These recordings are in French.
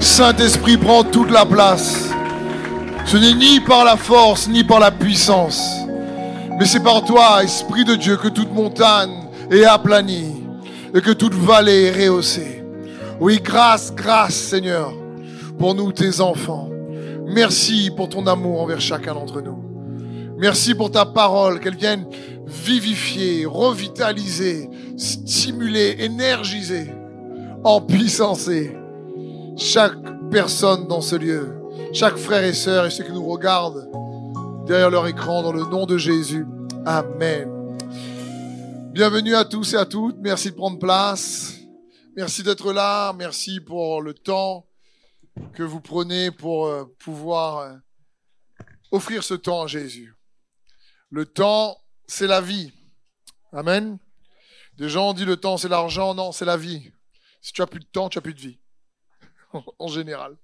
Saint-Esprit prend toute la place. Ce n'est ni par la force, ni par la puissance, mais c'est par toi, Esprit de Dieu, que toute montagne est aplanie et que toute vallée est rehaussée. Oui, grâce, grâce, Seigneur, pour nous, tes enfants. Merci pour ton amour envers chacun d'entre nous. Merci pour ta parole, qu'elle vienne vivifier, revitaliser, stimuler, énergiser, empuissancer chaque personne dans ce lieu, chaque frère et sœur et ceux qui nous regardent derrière leur écran dans le nom de Jésus. Amen. Bienvenue à tous et à toutes. Merci de prendre place. Merci d'être là. Merci pour le temps que vous prenez pour euh, pouvoir euh, offrir ce temps à Jésus. Le temps, c'est la vie. Amen. Des gens dit le temps, c'est l'argent. Non, c'est la vie. Si tu as plus de temps, tu as plus de vie. en général.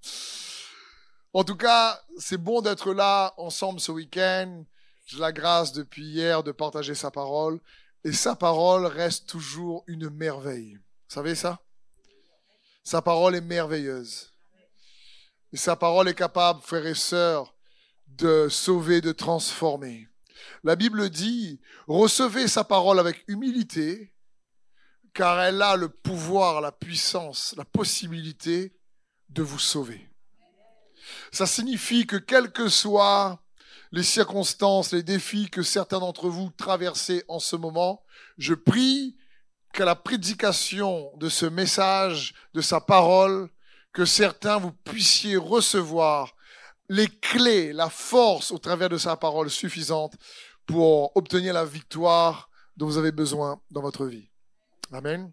En tout cas, c'est bon d'être là ensemble ce week-end. J'ai la grâce depuis hier de partager sa parole. Et sa parole reste toujours une merveille. Vous savez ça? Sa parole est merveilleuse. Et sa parole est capable, frères et sœurs, de sauver, de transformer. La Bible dit, recevez sa parole avec humilité, car elle a le pouvoir, la puissance, la possibilité de vous sauver. Ça signifie que quelles que soient les circonstances, les défis que certains d'entre vous traversez en ce moment, je prie qu'à la prédication de ce message, de sa parole, que certains vous puissiez recevoir les clés, la force au travers de sa parole suffisante pour obtenir la victoire dont vous avez besoin dans votre vie. Amen.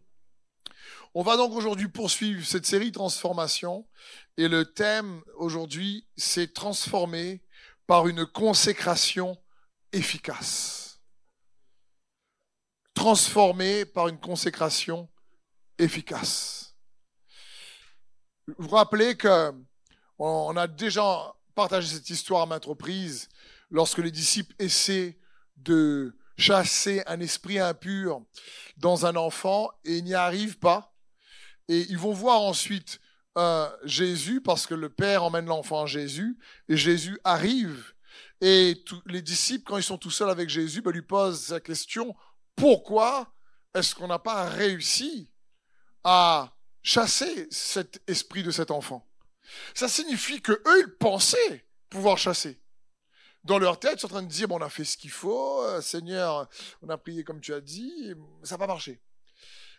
On va donc aujourd'hui poursuivre cette série Transformation et le thème aujourd'hui c'est transformer par une consécration efficace. Transformer par une consécration efficace. Vous vous rappelez que on a déjà partagé cette histoire à maintes reprises lorsque les disciples essaient de chasser un esprit impur dans un enfant et n'y arrivent pas. Et ils vont voir ensuite euh, Jésus parce que le Père emmène l'enfant à Jésus et Jésus arrive. Et les disciples, quand ils sont tout seuls avec Jésus, ben, lui posent la question, pourquoi est-ce qu'on n'a pas réussi à chasser cet esprit de cet enfant? Ça signifie que eux, ils pensaient pouvoir chasser. Dans leur tête, ils sont en train de dire, bon, on a fait ce qu'il faut, euh, Seigneur, on a prié comme tu as dit, ça n'a pas marché.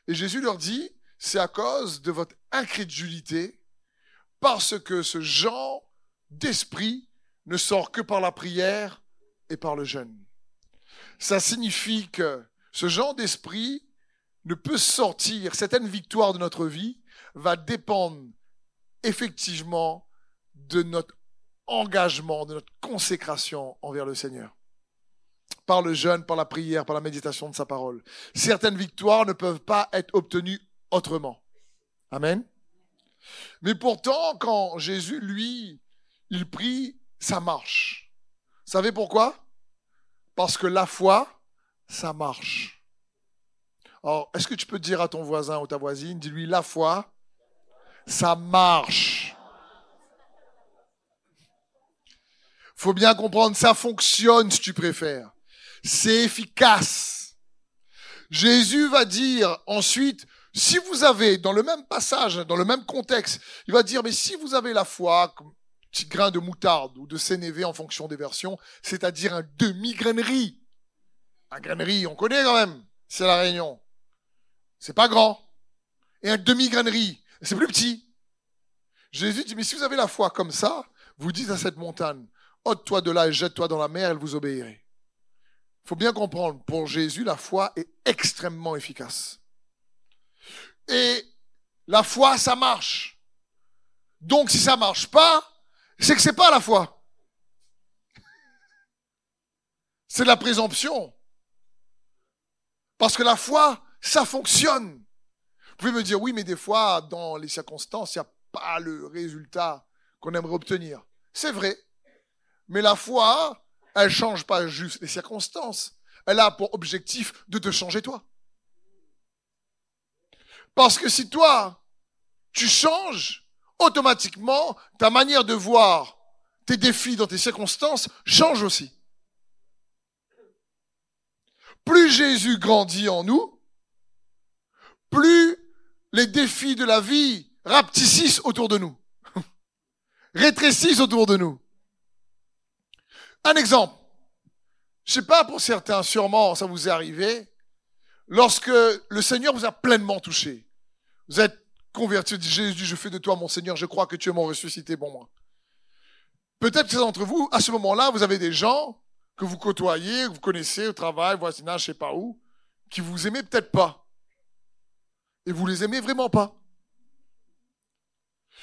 Et Jésus leur dit, c'est à cause de votre incrédulité, parce que ce genre d'esprit ne sort que par la prière et par le jeûne. Ça signifie que ce genre d'esprit ne peut sortir, certaines victoires de notre vie va dépendre effectivement de notre engagement, de notre consécration envers le Seigneur. Par le jeûne, par la prière, par la méditation de sa parole. Certaines victoires ne peuvent pas être obtenues autrement. Amen. Mais pourtant, quand Jésus, lui, il prie, ça marche. Vous savez pourquoi? Parce que la foi, ça marche. Alors, est-ce que tu peux dire à ton voisin ou ta voisine, dis-lui, la foi, ça marche. Faut bien comprendre, ça fonctionne si tu préfères. C'est efficace. Jésus va dire ensuite, si vous avez, dans le même passage, dans le même contexte, il va dire, mais si vous avez la foi, petit grain de moutarde ou de sénévé en fonction des versions, c'est-à-dire un demi-grainerie. Un grainerie, on connaît quand même, c'est la Réunion. C'est pas grand. Et un demi-grainerie, c'est plus petit. Jésus dit, mais si vous avez la foi comme ça, vous dites à cette montagne, ôte-toi de là et jette-toi dans la mer, elle vous obéirait. Il faut bien comprendre, pour Jésus, la foi est extrêmement efficace. Et la foi, ça marche. Donc si ça marche pas, c'est que c'est pas la foi. C'est la présomption. Parce que la foi, ça fonctionne. Vous pouvez me dire, oui, mais des fois, dans les circonstances, il n'y a pas le résultat qu'on aimerait obtenir. C'est vrai. Mais la foi, elle change pas juste les circonstances. Elle a pour objectif de te changer toi. Parce que si toi, tu changes, automatiquement, ta manière de voir tes défis dans tes circonstances change aussi. Plus Jésus grandit en nous, plus les défis de la vie rapetississent autour de nous, rétrécissent autour de nous. Un exemple. Je sais pas pour certains, sûrement ça vous est arrivé, lorsque le Seigneur vous a pleinement touché. Vous êtes converti, Jésus, je fais de toi mon Seigneur, je crois que tu es mon ressuscité bon moi. Peut-être que d'entre vous, à ce moment-là, vous avez des gens que vous côtoyez, que vous connaissez au travail, voisinage, je sais pas où, qui vous aimez peut-être pas. Et vous les aimez vraiment pas.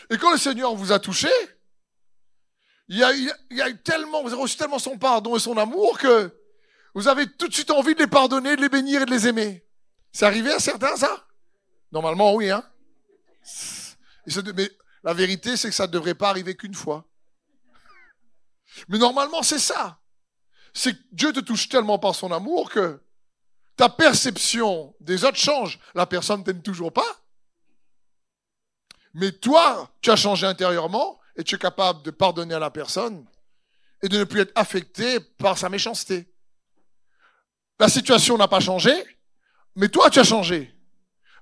Et quand le Seigneur vous a touché, il y a, il y a tellement, vous avez reçu tellement son pardon et son amour que vous avez tout de suite envie de les pardonner, de les bénir et de les aimer. C'est arrivé à certains, ça? Normalement, oui, hein. Mais la vérité, c'est que ça ne devrait pas arriver qu'une fois. Mais normalement, c'est ça. C'est que Dieu te touche tellement par son amour que ta perception des autres change. La personne t'aime toujours pas. Mais toi, tu as changé intérieurement et tu es capable de pardonner à la personne et de ne plus être affecté par sa méchanceté. La situation n'a pas changé, mais toi, tu as changé.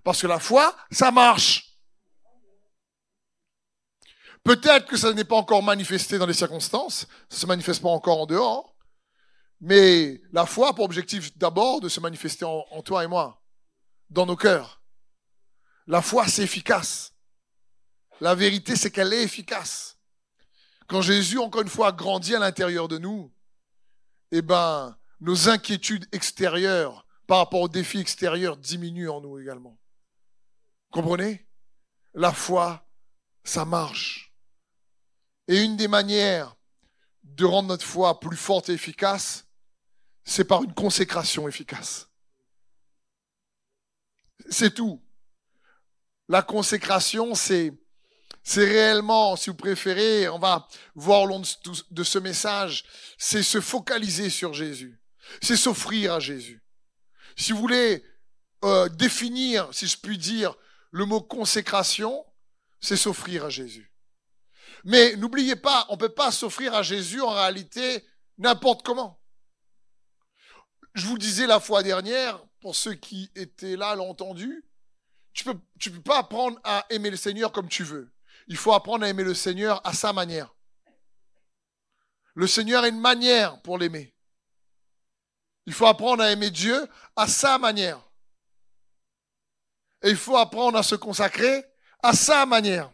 Parce que la foi, ça marche. Peut-être que ça n'est pas encore manifesté dans les circonstances, ça se manifeste pas encore en dehors, mais la foi a pour objectif d'abord de se manifester en, en, toi et moi, dans nos cœurs. La foi, c'est efficace. La vérité, c'est qu'elle est efficace. Quand Jésus, encore une fois, grandit à l'intérieur de nous, eh ben, nos inquiétudes extérieures par rapport aux défis extérieurs diminuent en nous également. Comprenez? La foi, ça marche. Et une des manières de rendre notre foi plus forte et efficace, c'est par une consécration efficace. C'est tout. La consécration, c'est c'est réellement, si vous préférez, on va voir au long de ce message, c'est se focaliser sur Jésus. C'est s'offrir à Jésus. Si vous voulez euh, définir, si je puis dire, le mot consécration, c'est s'offrir à Jésus. Mais n'oubliez pas, on ne peut pas s'offrir à Jésus en réalité n'importe comment. Je vous disais la fois dernière, pour ceux qui étaient là, l'ont entendu, tu peux, tu peux pas apprendre à aimer le Seigneur comme tu veux. Il faut apprendre à aimer le Seigneur à sa manière. Le Seigneur a une manière pour l'aimer. Il faut apprendre à aimer Dieu à sa manière. Et il faut apprendre à se consacrer à sa manière.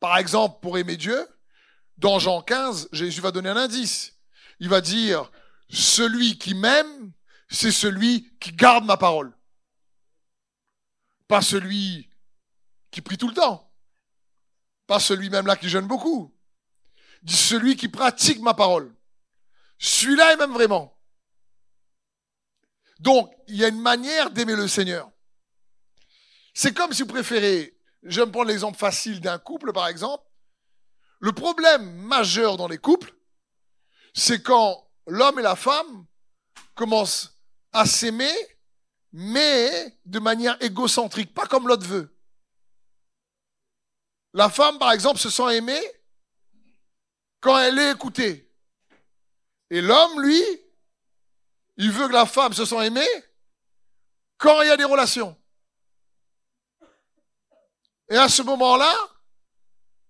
Par exemple, pour aimer Dieu, dans Jean 15, Jésus va donner un indice. Il va dire, celui qui m'aime, c'est celui qui garde ma parole. Pas celui qui prie tout le temps. Pas celui même là qui jeûne beaucoup. Dit celui qui pratique ma parole. Celui-là, il m'aime vraiment. Donc, il y a une manière d'aimer le Seigneur. C'est comme si vous préférez, je vais me prendre l'exemple facile d'un couple, par exemple. Le problème majeur dans les couples, c'est quand l'homme et la femme commencent à s'aimer, mais de manière égocentrique, pas comme l'autre veut. La femme, par exemple, se sent aimée quand elle est écoutée. Et l'homme, lui, il veut que la femme se sent aimée quand il y a des relations. Et à ce moment-là,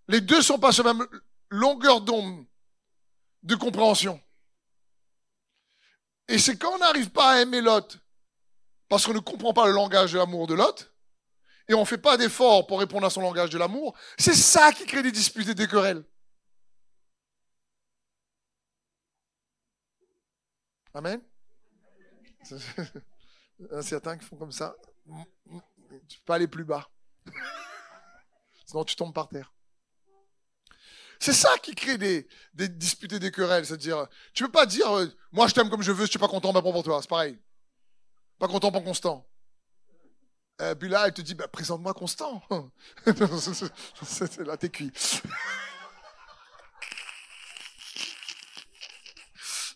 les deux sont pas sur la même longueur d'onde de compréhension. Et c'est quand on n'arrive pas à aimer l'autre, parce qu'on ne comprend pas le langage de l'amour de l'autre, et on ne fait pas d'effort pour répondre à son langage de l'amour, c'est ça qui crée des disputes et des querelles. Amen. Certains qui font comme ça. Tu peux pas aller plus bas. Sinon tu tombes par terre. C'est ça qui crée des, des disputes et des querelles. C'est-à-dire, tu peux pas dire, euh, moi je t'aime comme je veux, si tu n'es pas content, ben pour toi. C'est pareil. Pas content, pas constant. Euh, puis elle te dit, bah, présente-moi Constant. là, t'es cuit.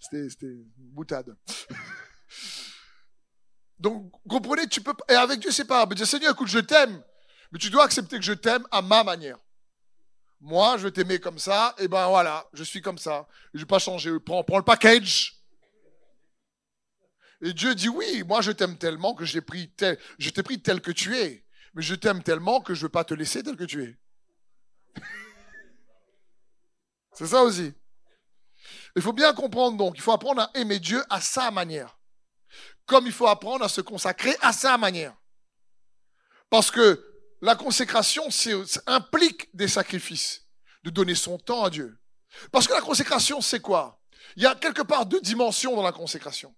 C'était une boutade. Donc, comprenez, tu peux Et avec Dieu, c'est pas. Dire, Seigneur, écoute, je t'aime. Mais tu dois accepter que je t'aime à ma manière. Moi, je vais t'aimer comme ça, et ben voilà, je suis comme ça. Je vais pas changer. Prends, prends le package. Et Dieu dit oui, moi je t'aime tellement que j'ai pris tel, je t'ai pris tel que tu es. Mais je t'aime tellement que je ne veux pas te laisser tel que tu es. C'est ça aussi. Il faut bien comprendre donc, il faut apprendre à aimer Dieu à sa manière. Comme il faut apprendre à se consacrer à sa manière. Parce que la consécration implique des sacrifices, de donner son temps à Dieu. Parce que la consécration, c'est quoi? Il y a quelque part deux dimensions dans la consécration.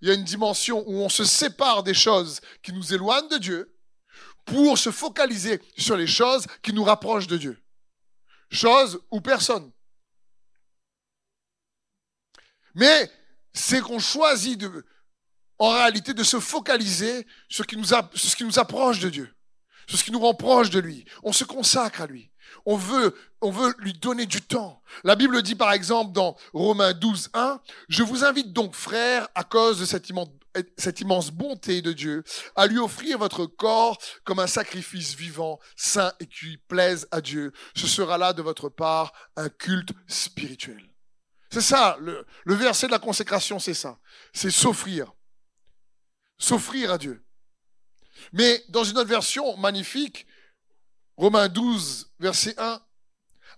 Il y a une dimension où on se sépare des choses qui nous éloignent de Dieu pour se focaliser sur les choses qui nous rapprochent de Dieu. Choses ou personnes. Mais c'est qu'on choisit de, en réalité de se focaliser sur ce qui nous, ce qui nous approche de Dieu sur ce qui nous rend proche de lui. On se consacre à lui. On veut, on veut lui donner du temps. La Bible dit par exemple dans Romains 12, 1, Je vous invite donc, frères, à cause de cette immense, cette immense bonté de Dieu, à lui offrir votre corps comme un sacrifice vivant, saint et qui plaise à Dieu. Ce sera là de votre part un culte spirituel. C'est ça, le, le verset de la consécration, c'est ça. C'est s'offrir. S'offrir à Dieu. Mais dans une autre version magnifique, Romains 12, verset 1,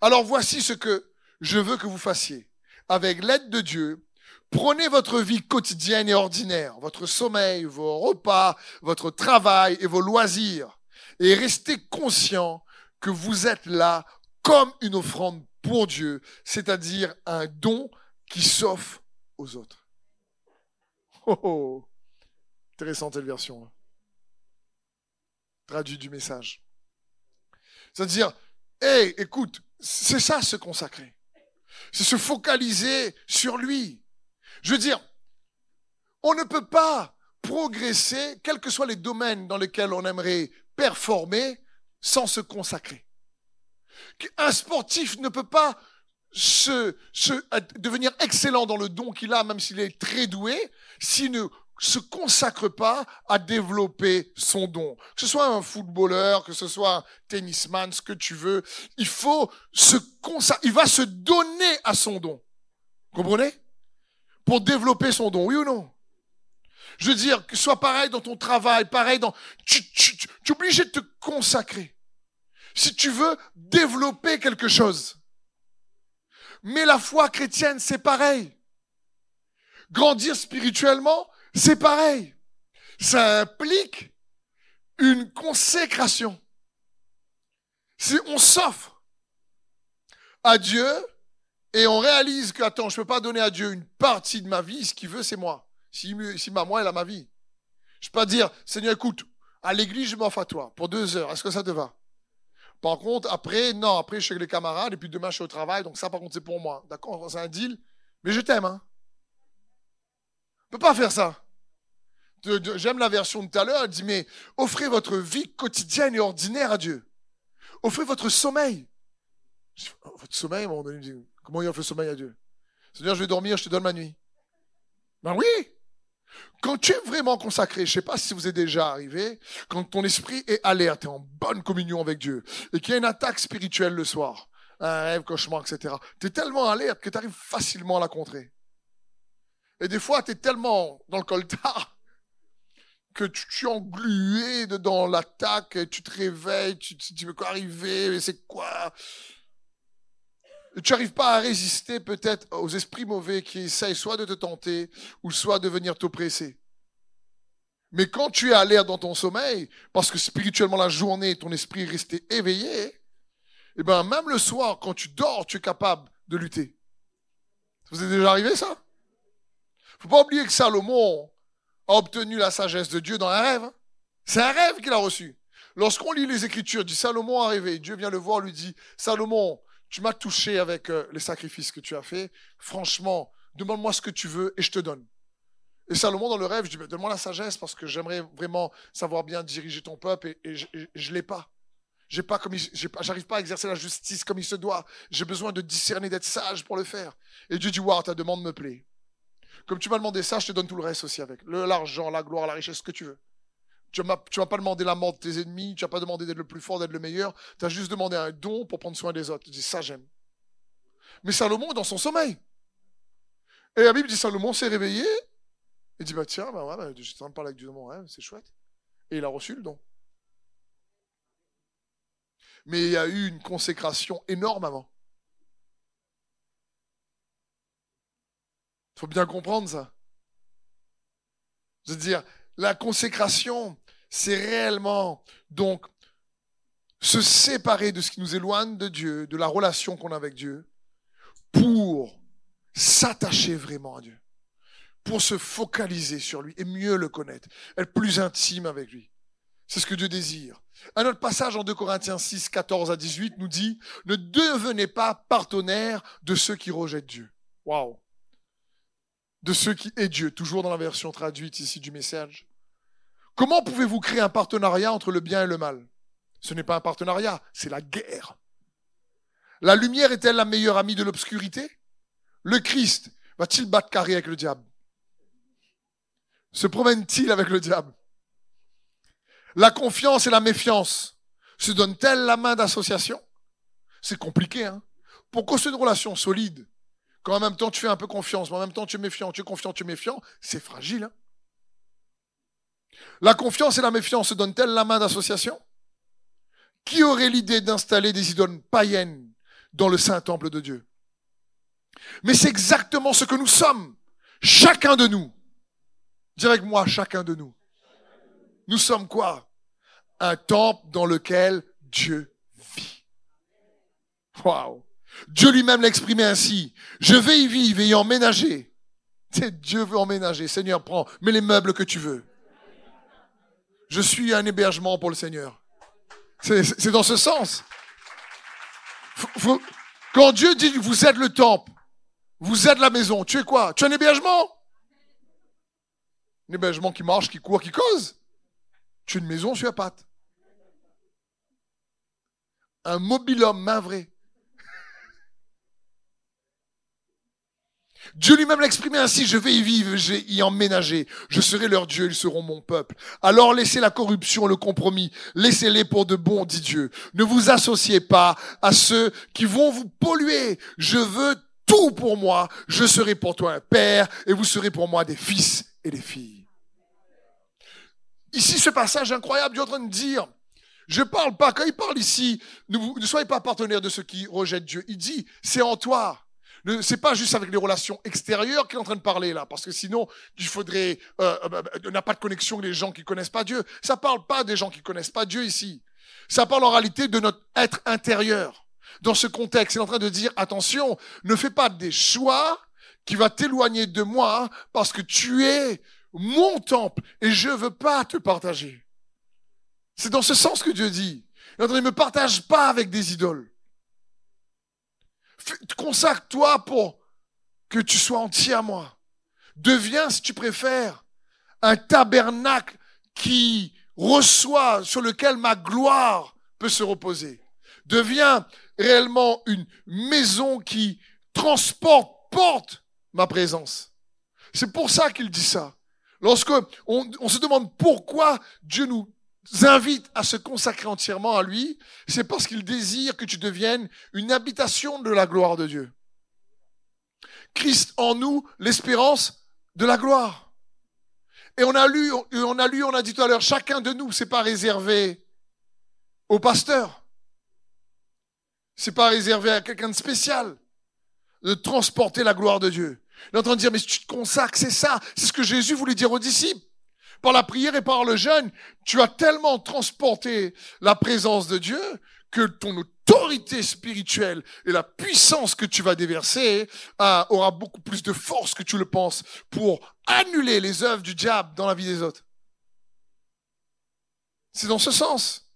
alors voici ce que je veux que vous fassiez. Avec l'aide de Dieu, prenez votre vie quotidienne et ordinaire, votre sommeil, vos repas, votre travail et vos loisirs, et restez conscient que vous êtes là comme une offrande pour Dieu, c'est-à-dire un don qui s'offre aux autres. Oh, oh. Intéressante cette version. Hein traduit du message. C'est-à-dire, hé, écoute, c'est ça se consacrer. C'est se focaliser sur lui. Je veux dire, on ne peut pas progresser, quels que soient les domaines dans lesquels on aimerait performer, sans se consacrer. Un sportif ne peut pas se, se, devenir excellent dans le don qu'il a, même s'il est très doué, s'il ne se consacre pas à développer son don. Que ce soit un footballeur, que ce soit un tennisman, ce que tu veux, il faut se consacrer, il va se donner à son don. Comprenez? Pour développer son don, oui ou non? Je veux dire, que ce soit pareil dans ton travail, pareil dans, tu, tu, tu, tu es obligé de te consacrer. Si tu veux développer quelque chose. Mais la foi chrétienne, c'est pareil. Grandir spirituellement, c'est pareil. Ça implique une consécration. Si on s'offre à Dieu et on réalise que, attends, je ne peux pas donner à Dieu une partie de ma vie, ce qu'il veut, c'est moi. Si, si moi, il a ma vie. Je peux pas dire, Seigneur, écoute, à l'église, je m'offre à toi pour deux heures. Est-ce que ça te va? Par contre, après, non, après, je suis avec les camarades et puis demain, je suis au travail. Donc ça, par contre, c'est pour moi. D'accord? C'est un deal. Mais je t'aime, hein. On peut pas faire ça. J'aime la version de tout à l'heure, elle dit, mais offrez votre vie quotidienne et ordinaire à Dieu. Offrez votre sommeil. Oh, votre sommeil, à un moment donné, dit, comment il offre le sommeil à Dieu? Seigneur, je vais dormir, je te donne ma nuit. Ben oui Quand tu es vraiment consacré, je ne sais pas si vous êtes déjà arrivé, quand ton esprit est alerte, et en bonne communion avec Dieu, et qu'il y a une attaque spirituelle le soir, un rêve, cauchemar, etc., tu es tellement alerte que tu arrives facilement à la contrer. Et des fois, tu es tellement dans le coltard que tu, es englué dans l'attaque, tu te réveilles, tu, tu, veux quoi arriver, c'est quoi? Tu n'arrives pas à résister peut-être aux esprits mauvais qui essayent soit de te tenter ou soit de venir t'oppresser. Mais quand tu es à l'air dans ton sommeil, parce que spirituellement la journée, ton esprit est resté éveillé, et eh ben même le soir, quand tu dors, tu es capable de lutter. Vous est déjà arrivé ça? Faut pas oublier que Salomon, obtenu la sagesse de Dieu dans un rêve. C'est un rêve qu'il a reçu. Lorsqu'on lit les Écritures, dit Salomon a rêvé. Dieu vient le voir, lui dit Salomon, tu m'as touché avec euh, les sacrifices que tu as fait. Franchement, demande-moi ce que tu veux et je te donne. Et Salomon, dans le rêve, je dis Donne-moi la sagesse parce que j'aimerais vraiment savoir bien diriger ton peuple et, je ne l'ai pas. J'ai pas pas à exercer la justice comme il se doit. J'ai besoin de discerner, d'être sage pour le faire. Et Dieu dit Waouh, ta demande me plaît. Comme tu m'as demandé ça, je te donne tout le reste aussi avec. L'argent, la gloire, la richesse, ce que tu veux. Tu ne m'as pas demandé la mort de tes ennemis, tu n'as pas demandé d'être le plus fort, d'être le meilleur. Tu as juste demandé un don pour prendre soin des autres. Tu dis, ça j'aime. Mais Salomon est dans son sommeil. Et la Bible dit, Salomon s'est réveillé. Il dit, bah tiens, bah ouais, bah, j'étais en train de parler avec Dieu dans mon c'est chouette. Et il a reçu le don. Mais il y a eu une consécration énorme avant. Il faut bien comprendre ça. Je veux dire, la consécration, c'est réellement donc se séparer de ce qui nous éloigne de Dieu, de la relation qu'on a avec Dieu, pour s'attacher vraiment à Dieu, pour se focaliser sur lui et mieux le connaître, être plus intime avec lui. C'est ce que Dieu désire. Un autre passage en 2 Corinthiens 6, 14 à 18 nous dit, ne devenez pas partenaires de ceux qui rejettent Dieu. Waouh. De ceux qui est Dieu, toujours dans la version traduite ici du message. Comment pouvez-vous créer un partenariat entre le bien et le mal? Ce n'est pas un partenariat, c'est la guerre. La lumière est-elle la meilleure amie de l'obscurité? Le Christ va-t-il battre carré avec le diable? Se promène-t-il avec le diable? La confiance et la méfiance se donnent-elles la main d'association? C'est compliqué, hein? Pour c'est une relation solide, quand en même temps tu fais un peu confiance, mais en même temps tu es méfiant, tu es confiant, tu es méfiant, c'est fragile. Hein la confiance et la méfiance se donnent-elles la main d'association? Qui aurait l'idée d'installer des idoles païennes dans le saint temple de Dieu? Mais c'est exactement ce que nous sommes, chacun de nous. Dis avec moi, chacun de nous. Nous sommes quoi? Un temple dans lequel Dieu vit. Waouh Dieu lui-même l'exprimait ainsi. Je vais y vivre et y emménager. Dieu veut emménager. Seigneur, prends, mets les meubles que tu veux. Je suis un hébergement pour le Seigneur. C'est dans ce sens. quand Dieu dit vous êtes le temple, vous êtes la maison, tu es quoi? Tu es un hébergement? Un hébergement qui marche, qui court, qui cause. Tu es une maison sur la patte. Un mobilhomme main vrai. Dieu lui-même l'exprimait ainsi, je vais y vivre, je vais y emménager, je serai leur Dieu, ils seront mon peuple. Alors laissez la corruption, le compromis, laissez-les pour de bons, dit Dieu. Ne vous associez pas à ceux qui vont vous polluer. Je veux tout pour moi, je serai pour toi un père et vous serez pour moi des fils et des filles. Ici, ce passage incroyable, Dieu est en train de dire, je parle pas, quand il parle ici, ne, ne soyez pas partenaires de ceux qui rejettent Dieu. Il dit, c'est en toi c'est pas juste avec les relations extérieures qu'il est en train de parler là, parce que sinon, il faudrait, euh, euh, on n'a pas de connexion avec les gens qui connaissent pas Dieu. Ça parle pas des gens qui connaissent pas Dieu ici. Ça parle en réalité de notre être intérieur. Dans ce contexte, il est en train de dire, attention, ne fais pas des choix qui va t'éloigner de moi parce que tu es mon temple et je veux pas te partager. C'est dans ce sens que Dieu dit. Il ne me partage pas avec des idoles. Consacre-toi pour que tu sois entier à moi. Deviens, si tu préfères, un tabernacle qui reçoit, sur lequel ma gloire peut se reposer. Deviens réellement une maison qui transporte, porte ma présence. C'est pour ça qu'il dit ça. Lorsque on se demande pourquoi Dieu nous invite à se consacrer entièrement à lui, c'est parce qu'il désire que tu deviennes une habitation de la gloire de Dieu. Christ en nous, l'espérance de la gloire. Et on a lu, on a lu, on a dit tout à l'heure, chacun de nous, c'est pas réservé au pasteur. C'est pas réservé à quelqu'un de spécial de transporter la gloire de Dieu. Il est en train de dire, mais si tu te consacres, c'est ça. C'est ce que Jésus voulait dire aux disciples. Par la prière et par le jeûne, tu as tellement transporté la présence de Dieu que ton autorité spirituelle et la puissance que tu vas déverser ah, aura beaucoup plus de force que tu le penses pour annuler les œuvres du diable dans la vie des autres. C'est dans ce sens.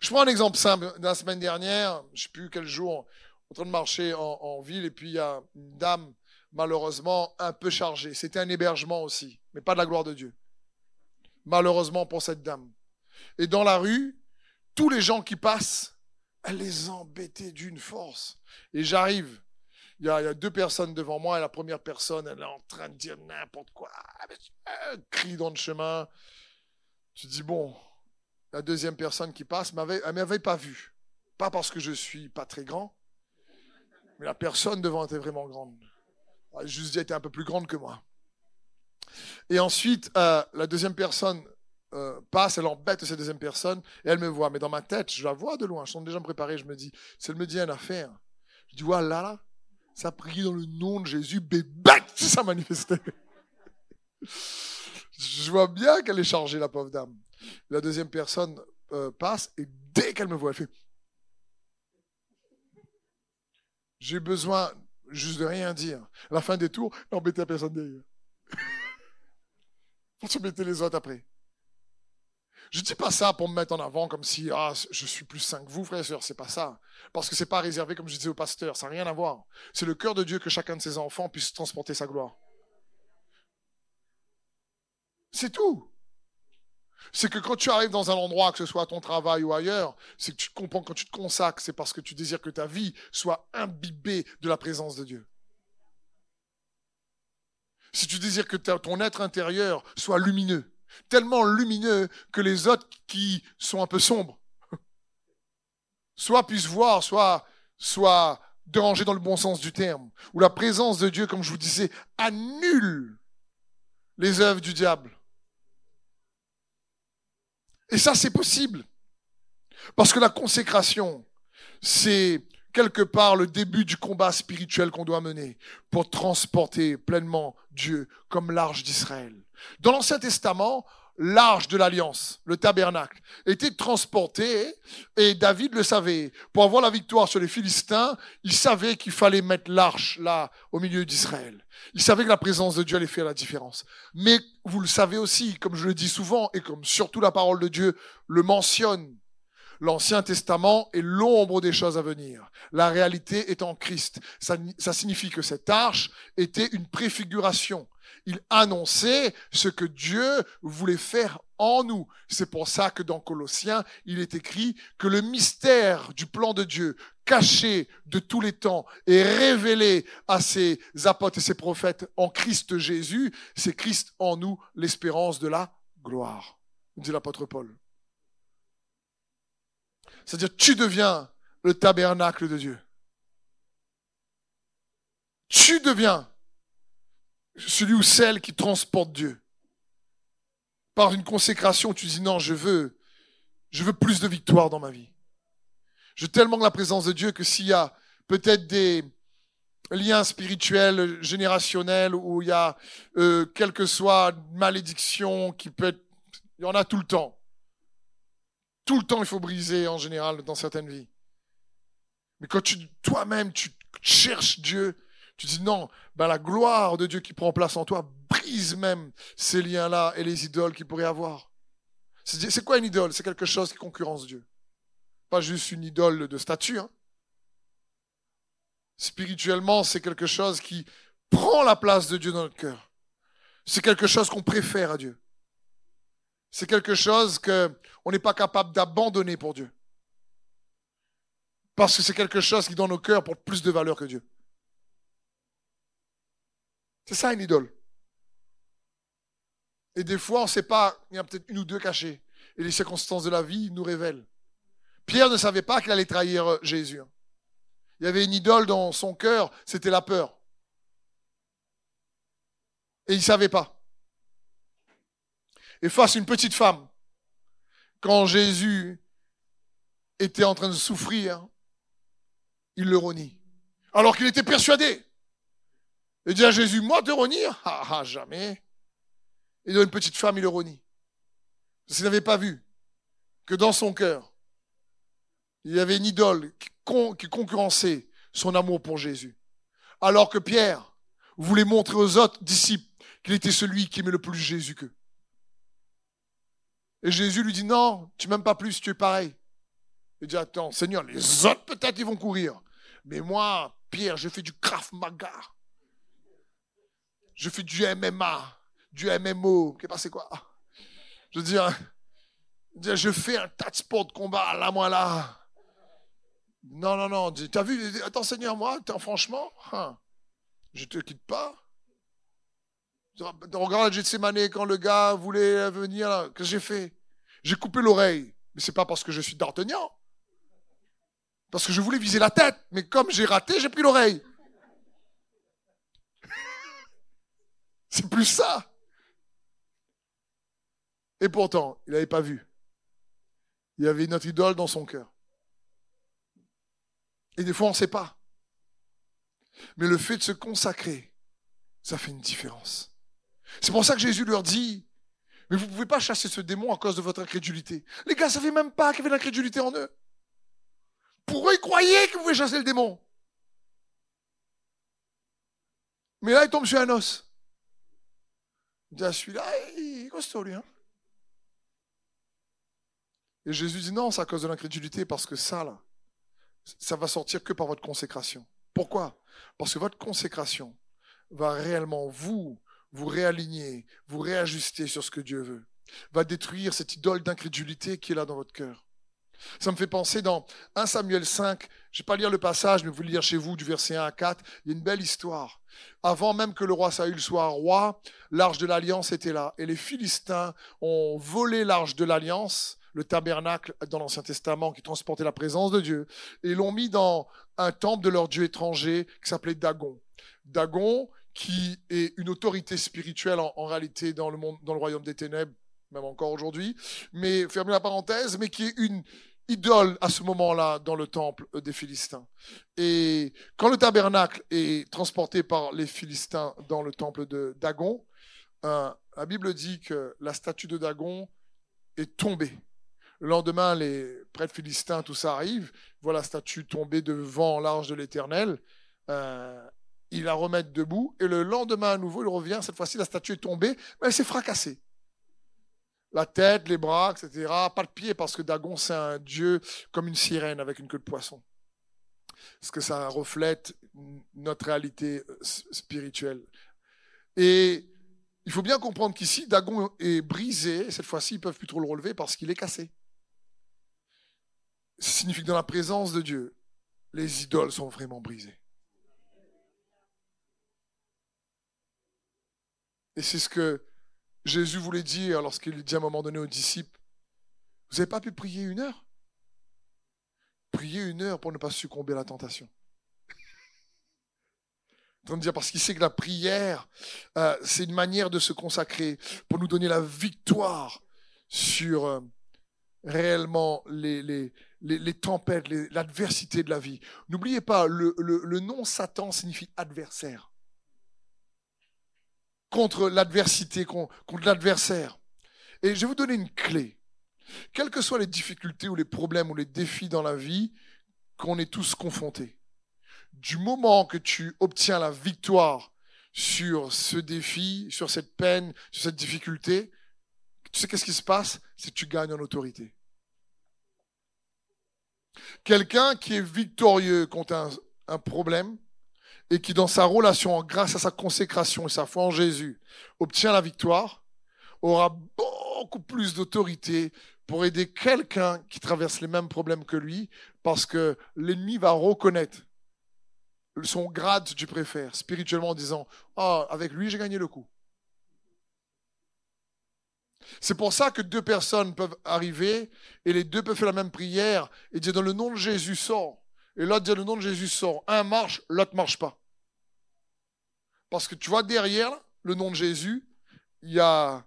Je prends un exemple simple. La semaine dernière, je sais plus quel jour, en train de marcher en ville, et puis il y a une dame, malheureusement, un peu chargée. C'était un hébergement aussi, mais pas de la gloire de Dieu malheureusement pour cette dame. Et dans la rue, tous les gens qui passent, elle les embêtait d'une force. Et j'arrive, il y, a, deux personnes devant moi, et la première personne, elle est en train de dire n'importe quoi, elle crie dans le chemin. Tu dis, bon, la deuxième personne qui passe, elle ne m'avait pas vu. Pas parce que je suis pas très grand, mais la personne devant était vraiment grande. Juste dit, elle était un peu plus grande que moi. Et ensuite, euh, la deuxième personne euh, passe, elle embête cette deuxième personne, et elle me voit. Mais dans ma tête, je la vois de loin, je suis déjà préparé, je me dis, si elle me dit une affaire, je dis, voilà, là, ça prie dans le nom de Jésus, bébé, ça manifestait. je vois bien qu'elle est chargée, la pauvre dame. La deuxième personne euh, passe, et dès qu'elle me voit, elle fait, j'ai besoin juste de rien dire. La fin des tours, n'embêtez personne derrière. Mettre les autres après. Je dis pas ça pour me mettre en avant comme si ah, je suis plus saint que vous, frères et sœurs. C'est pas ça. Parce que c'est pas réservé, comme je disais au pasteur. Ça n'a rien à voir. C'est le cœur de Dieu que chacun de ses enfants puisse transporter sa gloire. C'est tout. C'est que quand tu arrives dans un endroit, que ce soit à ton travail ou ailleurs, c'est que tu comprends quand tu te consacres, c'est parce que tu désires que ta vie soit imbibée de la présence de Dieu. Si tu désires que ton être intérieur soit lumineux, tellement lumineux que les autres qui sont un peu sombres, soit puissent voir, soit, soit dérangés dans le bon sens du terme, où la présence de Dieu, comme je vous disais, annule les œuvres du diable. Et ça, c'est possible. Parce que la consécration, c'est quelque part le début du combat spirituel qu'on doit mener pour transporter pleinement Dieu comme l'arche d'Israël. Dans l'Ancien Testament, l'arche de l'alliance, le tabernacle, était transporté et David le savait. Pour avoir la victoire sur les Philistins, il savait qu'il fallait mettre l'arche là au milieu d'Israël. Il savait que la présence de Dieu allait faire la différence. Mais vous le savez aussi, comme je le dis souvent et comme surtout la parole de Dieu le mentionne, L'Ancien Testament est l'ombre des choses à venir. La réalité est en Christ. Ça, signifie que cette arche était une préfiguration. Il annonçait ce que Dieu voulait faire en nous. C'est pour ça que dans Colossiens, il est écrit que le mystère du plan de Dieu, caché de tous les temps et révélé à ses apôtres et ses prophètes en Christ Jésus, c'est Christ en nous, l'espérance de la gloire, dit l'apôtre Paul. C'est-à-dire, tu deviens le tabernacle de Dieu. Tu deviens celui ou celle qui transporte Dieu. Par une consécration, tu dis non, je veux, je veux plus de victoire dans ma vie. Je veux tellement la présence de Dieu que s'il y a peut-être des liens spirituels, générationnels, où il y a, euh, quelle que soit malédiction qui peut être, il y en a tout le temps. Tout le temps, il faut briser en général dans certaines vies. Mais quand tu, toi-même, tu cherches Dieu, tu dis non, ben la gloire de Dieu qui prend place en toi brise même ces liens-là et les idoles qu'il pourrait avoir. C'est quoi une idole? C'est quelque chose qui concurrence Dieu. Pas juste une idole de statut. Hein. Spirituellement, c'est quelque chose qui prend la place de Dieu dans notre cœur. C'est quelque chose qu'on préfère à Dieu. C'est quelque chose qu'on n'est pas capable d'abandonner pour Dieu. Parce que c'est quelque chose qui, dans nos cœurs, porte plus de valeur que Dieu. C'est ça une idole. Et des fois, on ne sait pas, il y a peut-être une ou deux cachés. Et les circonstances de la vie nous révèlent. Pierre ne savait pas qu'il allait trahir euh, Jésus. Il y avait une idole dans son cœur, c'était la peur. Et il ne savait pas et face à une petite femme. Quand Jésus était en train de souffrir, il le renie. Alors qu'il était persuadé. Il dit à Jésus, moi te renier Ah, ah jamais. Et dans une petite femme, il le renie. Parce qu'il n'avait pas vu que dans son cœur, il y avait une idole qui concurrençait son amour pour Jésus. Alors que Pierre voulait montrer aux autres disciples qu'il était celui qui aimait le plus Jésus qu'eux. Et Jésus lui dit, non, tu m'aimes pas plus, tu es pareil. Il dit, attends, Seigneur, les autres peut-être ils vont courir. Mais moi, Pierre, je fais du Krav Maga. Je fais du MMA, du MMO. Qu'est-ce c'est quoi? Je veux dire, je fais un tas de sports de combat, là, moi, là. Non, non, non. Tu as vu, attends, Seigneur, moi, franchement, hein, je te quitte pas. Regarde Gethsemane quand le gars voulait venir, qu'est-ce que j'ai fait? J'ai coupé l'oreille. Mais c'est pas parce que je suis d'Artagnan. Parce que je voulais viser la tête. Mais comme j'ai raté, j'ai pris l'oreille. c'est plus ça. Et pourtant, il n'avait pas vu. Il y avait notre idole dans son cœur. Et des fois, on ne sait pas. Mais le fait de se consacrer, ça fait une différence. C'est pour ça que Jésus leur dit, mais vous ne pouvez pas chasser ce démon à cause de votre incrédulité. Les gars ne savaient même pas qu'il y avait l'incrédulité en eux. Pour eux, ils croyaient que vous pouvez chasser le démon. Mais là, il tombe sur un os. Il dit, ah, celui-là, il est costaud, lui. Hein. Et Jésus dit, non, c'est à cause de l'incrédulité, parce que ça, là, ça va sortir que par votre consécration. Pourquoi? Parce que votre consécration va réellement vous, vous réaligner, vous réajuster sur ce que Dieu veut. Va détruire cette idole d'incrédulité qui est là dans votre cœur. Ça me fait penser dans 1 Samuel 5, je ne vais pas lire le passage, mais vous le lire chez vous du verset 1 à 4, il y a une belle histoire. Avant même que le roi Saül soit roi, l'arche de l'alliance était là. Et les Philistins ont volé l'arche de l'alliance le tabernacle dans l'Ancien Testament qui transportait la présence de Dieu, et l'ont mis dans un temple de leur dieu étranger qui s'appelait Dagon. Dagon, qui est une autorité spirituelle en, réalité dans le, monde, dans le royaume des ténèbres, même encore aujourd'hui, mais fermez la parenthèse, mais qui est une idole à ce moment-là dans le temple des Philistins. Et quand le tabernacle est transporté par les Philistins dans le temple de Dagon, euh, la Bible dit que la statue de Dagon est tombée. Le lendemain, les prêtres philistins, tout ça arrive, voient la statue tomber devant l'arche de l'Éternel. Euh, ils la remettent debout. Et le lendemain, à nouveau, il revient. Cette fois-ci, la statue est tombée, mais elle s'est fracassée. La tête, les bras, etc. Pas de pied, parce que Dagon, c'est un dieu comme une sirène avec une queue de poisson. Parce que ça reflète notre réalité euh, spirituelle. Et il faut bien comprendre qu'ici, Dagon est brisé. Cette fois-ci, ils ne peuvent plus trop le relever parce qu'il est cassé. Ça signifie que dans la présence de Dieu, les idoles sont vraiment brisées. Et c'est ce que Jésus voulait dire lorsqu'il dit à un moment donné aux disciples, vous n'avez pas pu prier une heure? Prier une heure pour ne pas succomber à la tentation. parce qu'il sait que la prière, euh, c'est une manière de se consacrer pour nous donner la victoire sur euh, réellement les, tempêtes, l'adversité de la vie. N'oubliez pas, le, nom Satan signifie adversaire. Contre l'adversité, contre, l'adversaire. Et je vais vous donner une clé. Quelles que soient les difficultés ou les problèmes ou les défis dans la vie, qu'on est tous confrontés. Du moment que tu obtiens la victoire sur ce défi, sur cette peine, sur cette difficulté, tu sais qu'est-ce qui se passe? C'est que tu gagnes en autorité. Quelqu'un qui est victorieux contre un, problème et qui, dans sa relation, grâce à sa consécration et sa foi en Jésus, obtient la victoire, aura beaucoup plus d'autorité pour aider quelqu'un qui traverse les mêmes problèmes que lui, parce que l'ennemi va reconnaître son grade, tu préfères, spirituellement en disant, ah, avec lui, j'ai gagné le coup. C'est pour ça que deux personnes peuvent arriver et les deux peuvent faire la même prière et dire dans le nom de Jésus sort. Et l'autre dit le nom de Jésus sort. Un marche, l'autre marche pas. Parce que tu vois derrière le nom de Jésus, il y a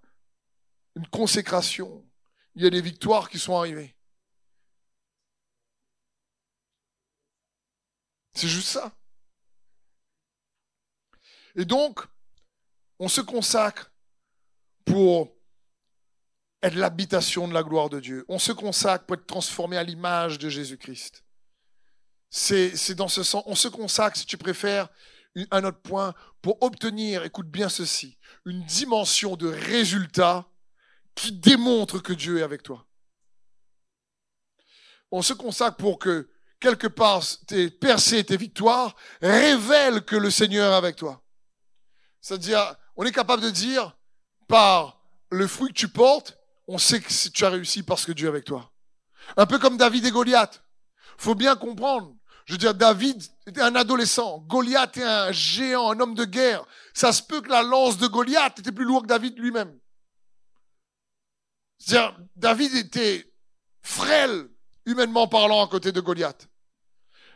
une consécration, il y a des victoires qui sont arrivées. C'est juste ça. Et donc, on se consacre pour être l'habitation de la gloire de Dieu. On se consacre pour être transformé à l'image de Jésus-Christ. C'est dans ce sens, on se consacre, si tu préfères, un autre point, pour obtenir, écoute bien ceci, une dimension de résultat qui démontre que Dieu est avec toi. On se consacre pour que, quelque part, tes percées, tes victoires révèlent que le Seigneur est avec toi. C'est-à-dire, on est capable de dire, par le fruit que tu portes, on sait que tu as réussi parce que Dieu est avec toi. Un peu comme David et Goliath. Faut bien comprendre. Je veux dire, David était un adolescent. Goliath est un géant, un homme de guerre. Ça se peut que la lance de Goliath était plus lourde que David lui-même. C'est-à-dire, David était frêle, humainement parlant, à côté de Goliath.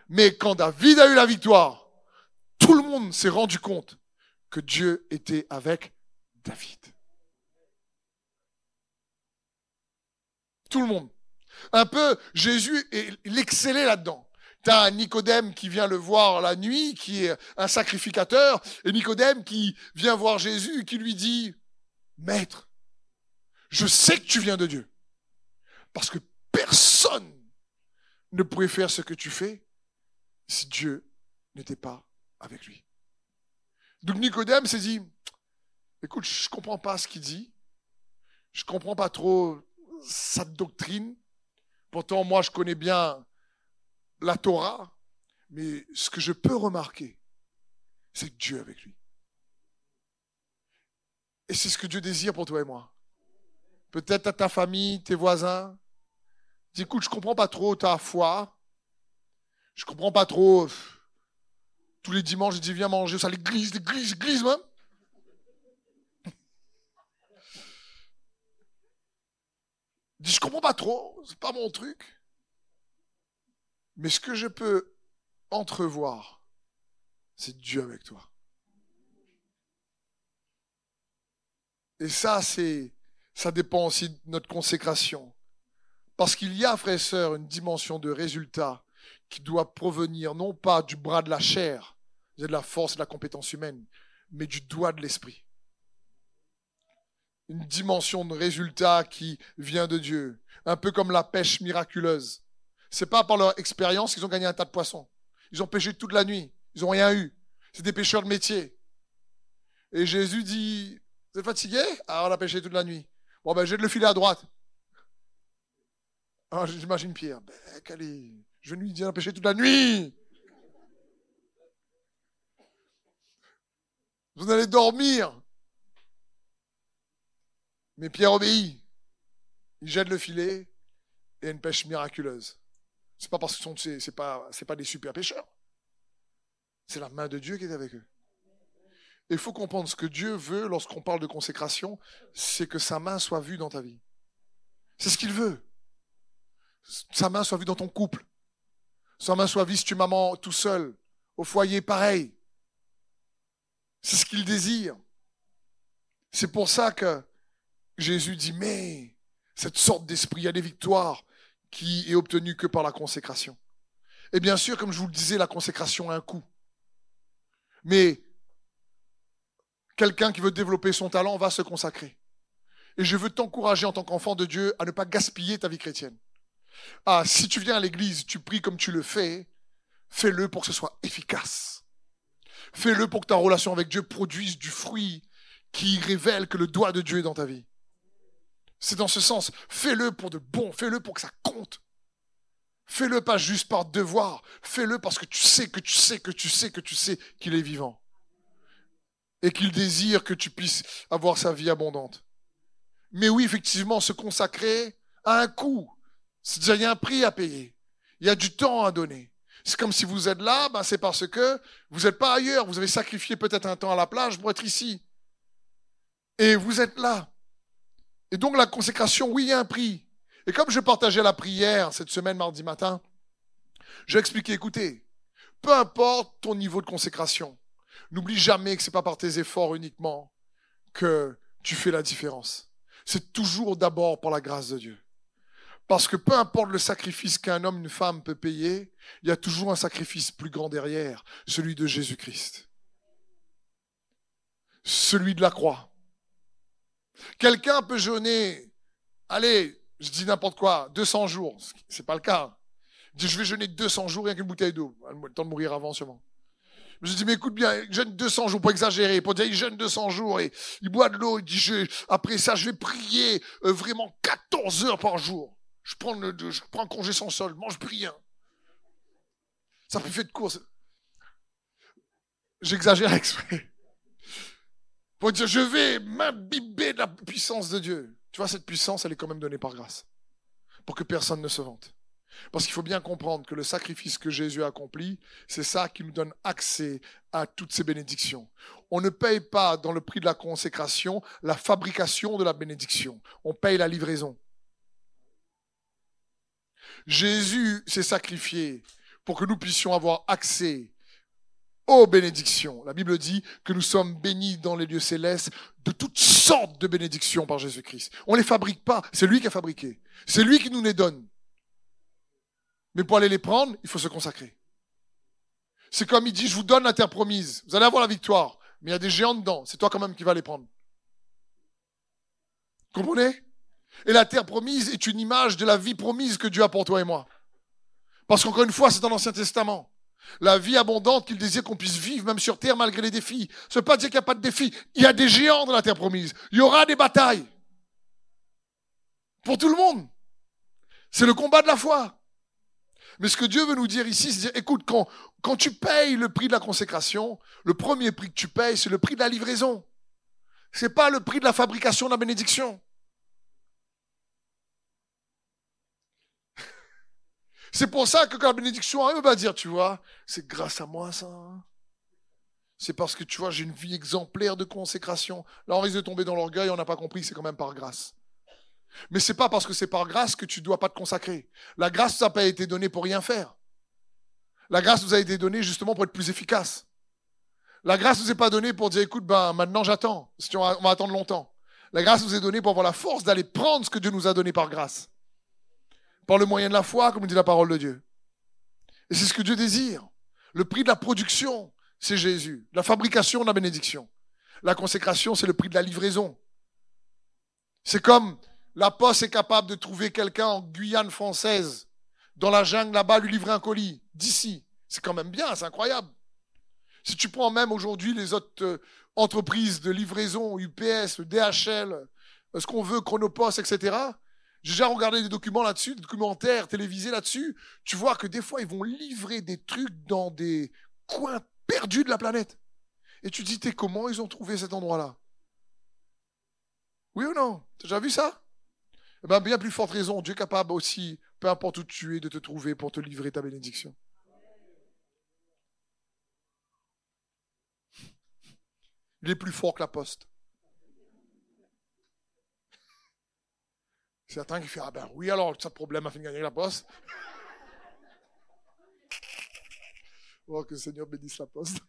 Mais quand David a eu la victoire, tout le monde s'est rendu compte que Dieu était avec David. Tout le monde. Un peu, Jésus, il excellait là-dedans. T'as un Nicodème qui vient le voir la nuit, qui est un sacrificateur, et Nicodème qui vient voir Jésus, qui lui dit, Maître, je sais que tu viens de Dieu. Parce que personne ne pouvait faire ce que tu fais si Dieu n'était pas avec lui. Donc Nicodème s'est dit, écoute, je comprends pas ce qu'il dit, je comprends pas trop sa doctrine, pourtant moi je connais bien la Torah, mais ce que je peux remarquer, c'est Dieu est avec lui. Et c'est ce que Dieu désire pour toi et moi. Peut-être à ta famille, tes voisins. Dis, écoute, je comprends pas trop ta foi. Je comprends pas trop. Tous les dimanches, je dis, viens manger ça l'église, l'église, l'église même. Dis, je comprends pas trop, c'est pas mon truc. Mais ce que je peux entrevoir, c'est Dieu avec toi. Et ça, c'est, ça dépend aussi de notre consécration. Parce qu'il y a, frères et sœurs, une dimension de résultat qui doit provenir non pas du bras de la chair, de la force et de la compétence humaine, mais du doigt de l'esprit. Une dimension de résultat qui vient de Dieu, un peu comme la pêche miraculeuse. C'est pas par leur expérience qu'ils ont gagné un tas de poissons. Ils ont pêché toute la nuit. Ils n'ont rien eu. C'est des pêcheurs de métier. Et Jésus dit, vous êtes fatigué? Ah, on a pêché toute la nuit. Bon, ben, j'ai le filet à droite. Ah, j'imagine Pierre. Ben, est... Je lui dis, on a pêché toute la nuit. Vous allez dormir. Mais Pierre obéit. Il jette le filet et une pêche miraculeuse. C'est pas parce que ce c'est pas, pas des super pêcheurs. C'est la main de Dieu qui est avec eux. il faut comprendre ce que Dieu veut lorsqu'on parle de consécration, c'est que sa main soit vue dans ta vie. C'est ce qu'il veut. Sa main soit vue dans ton couple. Sa main soit vue si tu maman tout seul, au foyer pareil. C'est ce qu'il désire. C'est pour ça que Jésus dit, mais cette sorte d'esprit, il y a des victoires, qui est obtenu que par la consécration. Et bien sûr, comme je vous le disais, la consécration a un coût. Mais quelqu'un qui veut développer son talent va se consacrer. Et je veux t'encourager en tant qu'enfant de Dieu à ne pas gaspiller ta vie chrétienne. Ah, si tu viens à l'église, tu pries comme tu le fais, fais-le pour que ce soit efficace. Fais-le pour que ta relation avec Dieu produise du fruit qui révèle que le doigt de Dieu est dans ta vie. C'est dans ce sens. Fais-le pour de bon. Fais-le pour que ça compte. Fais-le pas juste par devoir. Fais-le parce que tu sais que tu sais que tu sais que tu sais qu'il est vivant. Et qu'il désire que tu puisses avoir sa vie abondante. Mais oui, effectivement, se consacrer a un coût. C'est il y a un prix à payer. Il y a du temps à donner. C'est comme si vous êtes là, ben c'est parce que vous n'êtes pas ailleurs. Vous avez sacrifié peut-être un temps à la plage pour être ici. Et vous êtes là. Et donc la consécration, oui, il y a un prix. Et comme je partageais la prière cette semaine, mardi matin, j'ai expliqué, écoutez, peu importe ton niveau de consécration, n'oublie jamais que ce n'est pas par tes efforts uniquement que tu fais la différence. C'est toujours d'abord par la grâce de Dieu. Parce que peu importe le sacrifice qu'un homme, une femme peut payer, il y a toujours un sacrifice plus grand derrière, celui de Jésus-Christ. Celui de la croix. Quelqu'un peut jeûner, allez, je dis n'importe quoi, 200 jours. C'est pas le cas. Je dis, je vais jeûner 200 jours rien qu'une bouteille d'eau. Le temps de mourir avant sûrement. Je dis, mais écoute bien, il jeûne 200 jours, pour exagérer, pour dire, il jeûne 200 jours et il boit de l'eau, il dit, après ça, je vais prier euh, vraiment 14 heures par jour. Je prends, un congé sans sol, je mange plus rien. Ça plus fait de course. J'exagère exprès. Pour dire, je vais m'imbiber de la puissance de Dieu. Tu vois, cette puissance, elle est quand même donnée par grâce. Pour que personne ne se vante. Parce qu'il faut bien comprendre que le sacrifice que Jésus a accompli, c'est ça qui nous donne accès à toutes ces bénédictions. On ne paye pas dans le prix de la consécration la fabrication de la bénédiction. On paye la livraison. Jésus s'est sacrifié pour que nous puissions avoir accès aux bénédictions. La Bible dit que nous sommes bénis dans les lieux célestes de toutes sortes de bénédictions par Jésus-Christ. On ne les fabrique pas, c'est lui qui a fabriqué. C'est lui qui nous les donne. Mais pour aller les prendre, il faut se consacrer. C'est comme il dit, je vous donne la terre promise. Vous allez avoir la victoire. Mais il y a des géants dedans. C'est toi quand même qui vas les prendre. Comprenez? Et la terre promise est une image de la vie promise que Dieu a pour toi et moi. Parce qu'encore une fois, c'est dans l'Ancien Testament. La vie abondante qu'il désire qu'on puisse vivre, même sur terre, malgré les défis. Ce n'est pas dire qu'il n'y a pas de défis. Il y a des géants dans la terre promise. Il y aura des batailles. Pour tout le monde. C'est le combat de la foi. Mais ce que Dieu veut nous dire ici, c'est dire, écoute, quand, quand tu payes le prix de la consécration, le premier prix que tu payes, c'est le prix de la livraison. C'est pas le prix de la fabrication de la bénédiction. C'est pour ça que quand la bénédiction arrive, on va dire, tu vois, c'est grâce à moi ça. C'est parce que tu vois, j'ai une vie exemplaire de consécration. Là, on risque de tomber dans l'orgueil, on n'a pas compris, c'est quand même par grâce. Mais c'est pas parce que c'est par grâce que tu ne dois pas te consacrer. La grâce, n'a pas été donnée pour rien faire. La grâce nous a été donnée justement pour être plus efficace. La grâce nous est pas donnée pour dire, écoute, ben, maintenant j'attends. On va attendre longtemps. La grâce nous est donnée pour avoir la force d'aller prendre ce que Dieu nous a donné par grâce. Par le moyen de la foi, comme dit la parole de Dieu. Et c'est ce que Dieu désire. Le prix de la production, c'est Jésus. La fabrication la bénédiction. La consécration, c'est le prix de la livraison. C'est comme la poste est capable de trouver quelqu'un en Guyane française, dans la jungle là-bas, lui livrer un colis, d'ici. C'est quand même bien, c'est incroyable. Si tu prends même aujourd'hui les autres euh, entreprises de livraison, UPS, DHL, euh, ce qu'on veut, Chronopost, etc., j'ai déjà regardé des documents là-dessus, des documentaires télévisés là-dessus. Tu vois que des fois, ils vont livrer des trucs dans des coins perdus de la planète. Et tu te dis, comment ils ont trouvé cet endroit-là? Oui ou non? T'as déjà vu ça? Eh bien, bien plus forte raison, Dieu est capable aussi, peu importe où tu es, de te trouver pour te livrer ta bénédiction. Il est plus fort que la poste. Certains qui font Ah ben oui, alors, ça problème a fait de gagner la poste. oh, que le Seigneur bénisse la poste.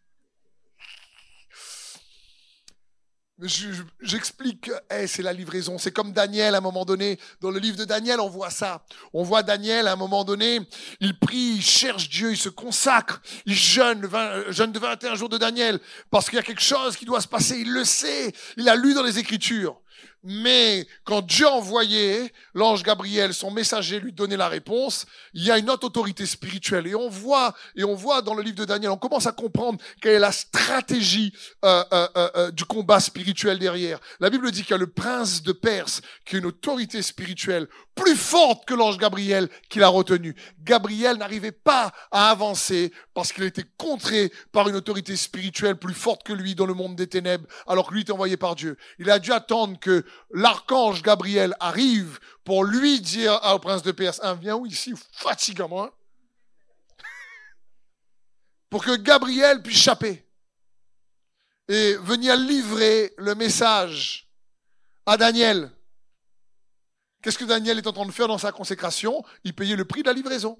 J'explique, hey, c'est la livraison. C'est comme Daniel à un moment donné. Dans le livre de Daniel, on voit ça. On voit Daniel à un moment donné, il prie, il cherche Dieu, il se consacre, il jeûne, 20, jeûne de 21 jours de Daniel, parce qu'il y a quelque chose qui doit se passer. Il le sait. Il a lu dans les Écritures. Mais quand Dieu envoyait l'ange Gabriel, son messager, lui donner la réponse, il y a une autre autorité spirituelle. Et on voit, et on voit dans le livre de Daniel, on commence à comprendre quelle est la stratégie euh, euh, euh, du combat spirituel derrière. La Bible dit qu'il y a le prince de Perse, qui est une autorité spirituelle plus forte que l'ange Gabriel qui l'a retenu. Gabriel n'arrivait pas à avancer parce qu'il était contré par une autorité spirituelle plus forte que lui dans le monde des ténèbres, alors que lui était envoyé par Dieu. Il a dû attendre que l'archange Gabriel arrive pour lui dire au prince de Perse, ah, viens où ici, fatigue moi. pour que Gabriel puisse chapper et venir livrer le message à Daniel. Qu'est-ce que Daniel est en train de faire dans sa consécration? Il payait le prix de la livraison.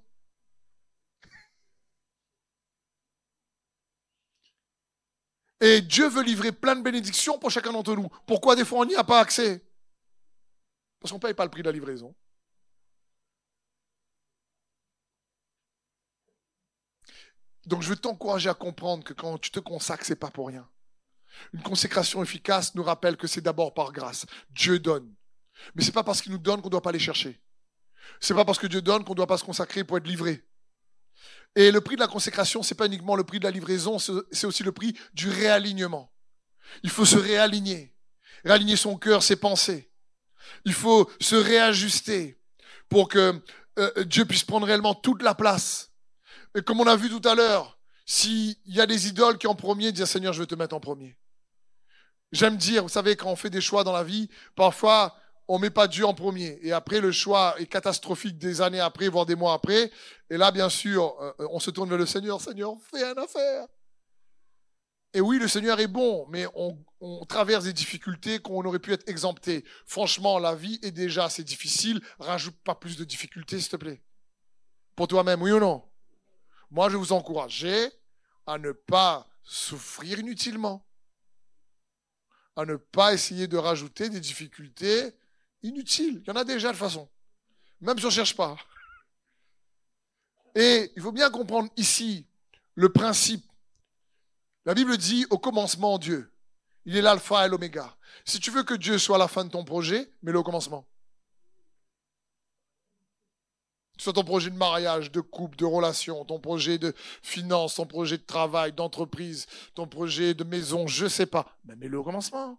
Et Dieu veut livrer plein de bénédictions pour chacun d'entre nous. Pourquoi des fois on n'y a pas accès? Parce qu'on ne paye pas le prix de la livraison. Donc je veux t'encourager à comprendre que quand tu te consacres, ce n'est pas pour rien. Une consécration efficace nous rappelle que c'est d'abord par grâce. Dieu donne. Mais ce n'est pas parce qu'il nous donne qu'on ne doit pas aller chercher. Ce n'est pas parce que Dieu donne qu'on ne doit pas se consacrer pour être livré. Et le prix de la consécration, c'est pas uniquement le prix de la livraison, c'est aussi le prix du réalignement. Il faut se réaligner, réaligner son cœur, ses pensées. Il faut se réajuster pour que euh, Dieu puisse prendre réellement toute la place. Comme on a vu tout à l'heure, s'il y a des idoles qui en premier disent Seigneur, je vais te mettre en premier. J'aime dire, vous savez, quand on fait des choix dans la vie, parfois on met pas Dieu en premier. Et après, le choix est catastrophique des années après, voire des mois après. Et là, bien sûr, euh, on se tourne vers le Seigneur. Seigneur, fais un affaire. Et oui, le Seigneur est bon, mais on, on traverse des difficultés qu'on aurait pu être exempté. Franchement, la vie est déjà assez difficile. Rajoute pas plus de difficultés, s'il te plaît. Pour toi-même, oui ou non? Moi, je vous encourager à ne pas souffrir inutilement, à ne pas essayer de rajouter des difficultés inutiles. Il y en a déjà de façon, même si on ne cherche pas. Et il faut bien comprendre ici le principe. La Bible dit au commencement Dieu. Il est l'alpha et l'oméga. Si tu veux que Dieu soit la fin de ton projet, mets-le au commencement. soit ton projet de mariage, de couple, de relation, ton projet de finance, ton projet de travail, d'entreprise, ton projet de maison, je sais pas. Mais mets-le au commencement.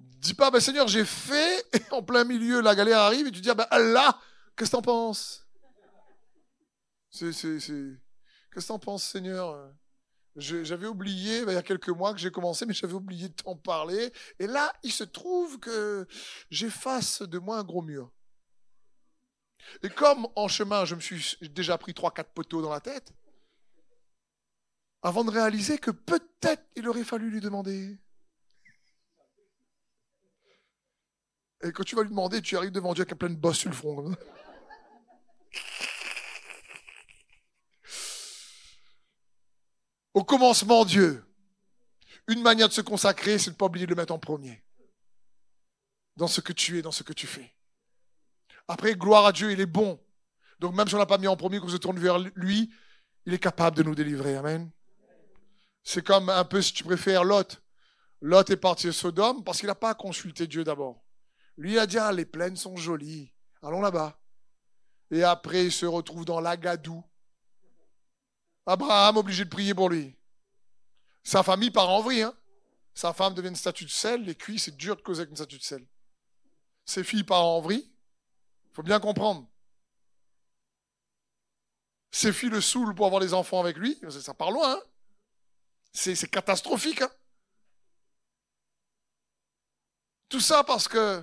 Dis pas, ben Seigneur, j'ai fait, et en plein milieu, la galère arrive, et tu dis, ah ben là, qu'est-ce que t'en penses? C'est, c'est, c'est... Qu'est-ce que t'en penses, Seigneur? J'avais oublié, ben, il y a quelques mois que j'ai commencé, mais j'avais oublié de t'en parler. Et là, il se trouve que j'efface de moi un gros mur. Et comme en chemin, je me suis déjà pris trois, quatre poteaux dans la tête, avant de réaliser que peut-être il aurait fallu lui demander. Et quand tu vas lui demander, tu arrives devant Dieu avec plein de bosses sur le front. Au commencement, Dieu. Une manière de se consacrer, c'est de ne pas oublier de le mettre en premier. Dans ce que tu es, dans ce que tu fais. Après, gloire à Dieu, il est bon. Donc même si on n'a pas mis en premier, qu'on se tourne vers lui, il est capable de nous délivrer. Amen. C'est comme un peu, si tu préfères, Lot. Lot est parti de Sodome parce qu'il n'a pas consulté Dieu d'abord. Lui a dit, ah, les plaines sont jolies. Allons là-bas. Et après, il se retrouve dans l'Agadou. Abraham obligé de prier pour lui. Sa famille part en vrille. Hein. Sa femme devient une statue de sel. Les cuits, c'est dur de causer avec une statue de sel. Ses filles partent en vrille. Il faut bien comprendre. Ses filles le saoulent pour avoir des enfants avec lui. Ça part loin. Hein. c'est catastrophique. Hein. Tout ça parce que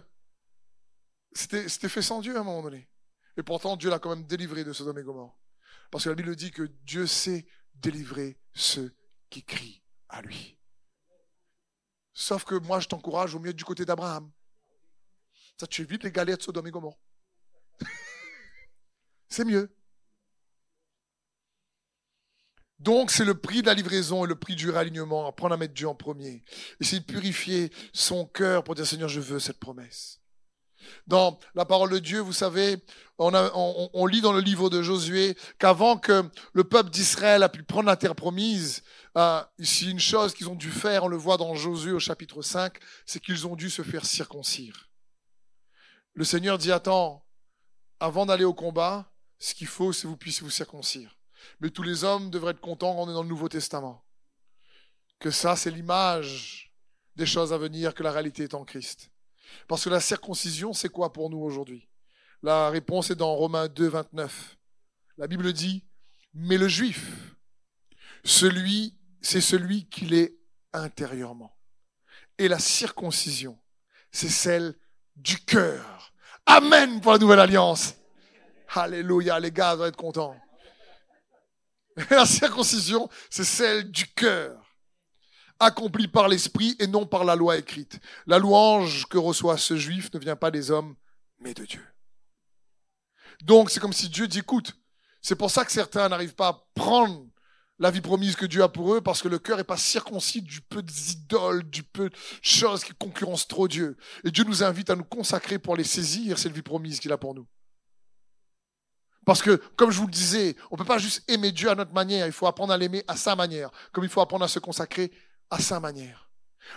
c'était fait sans Dieu à un moment donné. Et pourtant, Dieu l'a quand même délivré de Sodome et Gomorre. Parce que la Bible dit que Dieu sait délivrer ceux qui crient à lui. Sauf que moi, je t'encourage au mieux du côté d'Abraham. Ça, tu évites les galères de Sodome et Gomorre. C'est mieux. Donc, c'est le prix de la livraison et le prix du réalignement. Apprendre à mettre Dieu en premier. Essayer de purifier son cœur pour dire Seigneur, je veux cette promesse. Dans la parole de Dieu, vous savez, on, lit dans le livre de Josué qu'avant que le peuple d'Israël a pu prendre la terre promise, euh, ici une chose qu'ils ont dû faire, on le voit dans Josué au chapitre 5, c'est qu'ils ont dû se faire circoncire. Le Seigneur dit, attends, avant d'aller au combat, ce qu'il faut, c'est que vous puissiez vous circoncire. Mais tous les hommes devraient être contents quand on est dans le Nouveau Testament. Que ça, c'est l'image des choses à venir, que la réalité est en Christ. Parce que la circoncision, c'est quoi pour nous aujourd'hui? La réponse est dans Romains 2, 29. La Bible dit, mais le juif, celui, c'est celui qu'il est intérieurement. Et la circoncision, c'est celle du cœur. Amen pour la nouvelle alliance. Alléluia, les gars doivent être contents. La circoncision, c'est celle du cœur, accomplie par l'esprit et non par la loi écrite. La louange que reçoit ce juif ne vient pas des hommes, mais de Dieu. Donc c'est comme si Dieu dit, écoute, c'est pour ça que certains n'arrivent pas à prendre la vie promise que Dieu a pour eux, parce que le cœur n'est pas circoncis du peu d'idoles, du peu de choses qui concurrencent trop Dieu. Et Dieu nous invite à nous consacrer pour les saisir, cette vie promise qu'il a pour nous. Parce que, comme je vous le disais, on ne peut pas juste aimer Dieu à notre manière, il faut apprendre à l'aimer à sa manière, comme il faut apprendre à se consacrer à sa manière.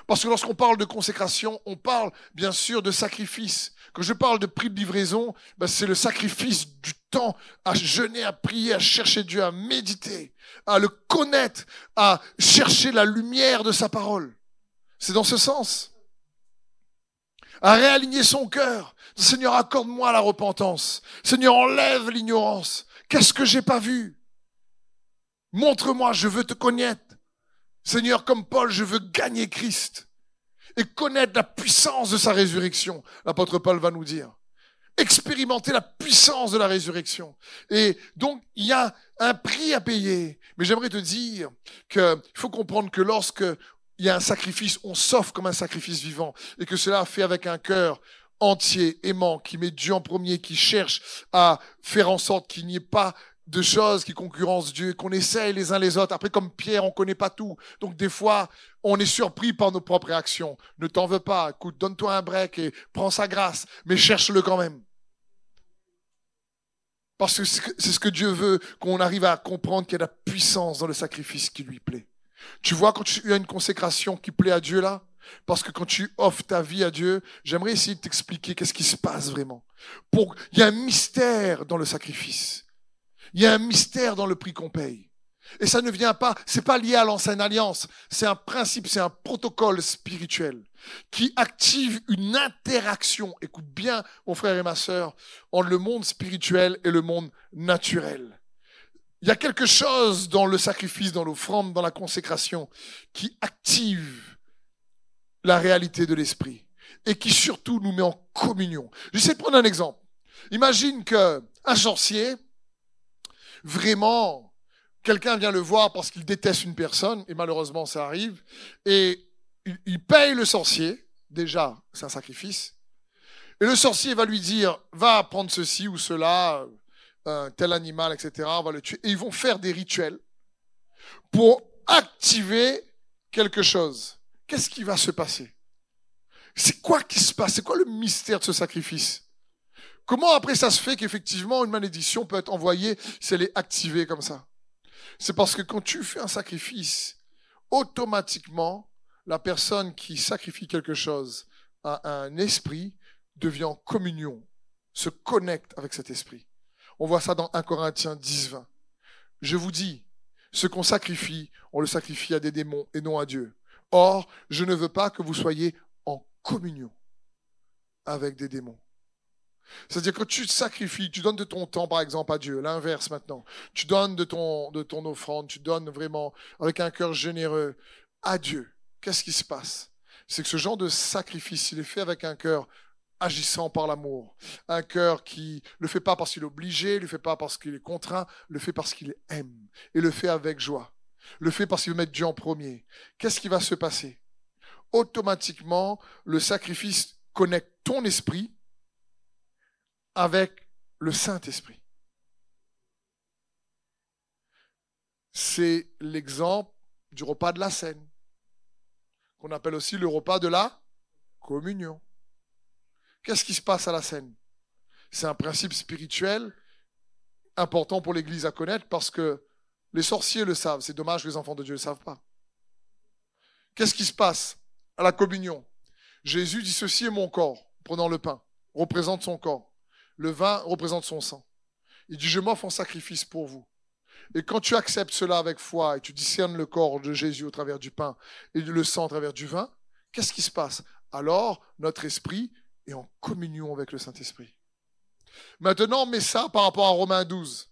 Parce que lorsqu'on parle de consécration, on parle bien sûr de sacrifice. Quand je parle de prix de livraison, ben c'est le sacrifice du temps à jeûner, à prier, à chercher Dieu, à méditer, à le connaître, à chercher la lumière de sa parole. C'est dans ce sens. À réaligner son cœur, Seigneur, accorde-moi la repentance. Seigneur, enlève l'ignorance. Qu'est-ce que j'ai pas vu? Montre-moi, je veux te connaître. Seigneur, comme Paul, je veux gagner Christ. et connaître la puissance de sa résurrection, l'apôtre Paul va nous dire. Expérimenter la puissance de la résurrection. Et donc, il y a un prix à payer. Mais j'aimerais te dire qu'il faut comprendre que lorsque il y a un sacrifice, on s'offre comme un sacrifice vivant et que cela fait avec un cœur entier, aimant, qui met Dieu en premier, qui cherche à faire en sorte qu'il n'y ait pas de choses qui concurrencent Dieu, qu'on essaye les uns les autres. Après, comme Pierre, on connaît pas tout. Donc, des fois, on est surpris par nos propres réactions. Ne t'en veux pas. Écoute, donne-toi un break et prends sa grâce. Mais cherche-le quand même. Parce que c'est ce que Dieu veut, qu'on arrive à comprendre qu'il y a de la puissance dans le sacrifice qui lui plaît. Tu vois, quand tu as une consécration qui plaît à Dieu là, parce que quand tu offres ta vie à Dieu, j'aimerais essayer de t'expliquer qu'est-ce qui se passe vraiment. Pour, il y a un mystère dans le sacrifice. Il y a un mystère dans le prix qu'on paye. Et ça ne vient pas, c'est pas lié à l'ancienne alliance. C'est un principe, c'est un protocole spirituel qui active une interaction. Écoute bien, mon frère et ma sœur, entre le monde spirituel et le monde naturel. Il y a quelque chose dans le sacrifice, dans l'offrande, dans la consécration qui active la réalité de l'esprit et qui surtout nous met en communion. J'essaie de prendre un exemple. Imagine que un sorcier vraiment, quelqu'un vient le voir parce qu'il déteste une personne, et malheureusement ça arrive, et il, paye le sorcier, déjà c'est un sacrifice, et le sorcier va lui dire, va prendre ceci ou cela, euh, tel animal, etc., on va le tuer, et ils vont faire des rituels pour activer quelque chose. Qu'est-ce qui va se passer? C'est quoi qui se passe? C'est quoi le mystère de ce sacrifice? Comment après ça se fait qu'effectivement une malédiction peut être envoyée si elle est activée comme ça? C'est parce que quand tu fais un sacrifice, automatiquement, la personne qui sacrifie quelque chose à un esprit devient en communion, se connecte avec cet esprit. On voit ça dans 1 Corinthiens 10, 20. Je vous dis, ce qu'on sacrifie, on le sacrifie à des démons et non à Dieu. Or, je ne veux pas que vous soyez en communion avec des démons. C'est-à-dire que tu sacrifies, tu donnes de ton temps, par exemple, à Dieu. L'inverse maintenant. Tu donnes de ton, de ton offrande, tu donnes vraiment avec un cœur généreux à Dieu. Qu'est-ce qui se passe? C'est que ce genre de sacrifice, il est fait avec un cœur agissant par l'amour. Un cœur qui le fait pas parce qu'il est obligé, le fait pas parce qu'il est contraint, le fait parce qu'il aime. Et le fait avec joie. Le fait parce qu'il veut mettre Dieu en premier. Qu'est-ce qui va se passer? Automatiquement, le sacrifice connecte ton esprit avec le Saint-Esprit. C'est l'exemple du repas de la scène, qu'on appelle aussi le repas de la communion. Qu'est-ce qui se passe à la scène C'est un principe spirituel important pour l'Église à connaître parce que les sorciers le savent. C'est dommage que les enfants de Dieu ne le savent pas. Qu'est-ce qui se passe à la communion? Jésus dit ceci est mon corps, prenant le pain, représente son corps. Le vin représente son sang. Il dit, je m'offre en sacrifice pour vous. Et quand tu acceptes cela avec foi et tu discernes le corps de Jésus au travers du pain et le sang au travers du vin, qu'est-ce qui se passe? Alors, notre esprit est en communion avec le Saint-Esprit. Maintenant, mets ça par rapport à Romains 12.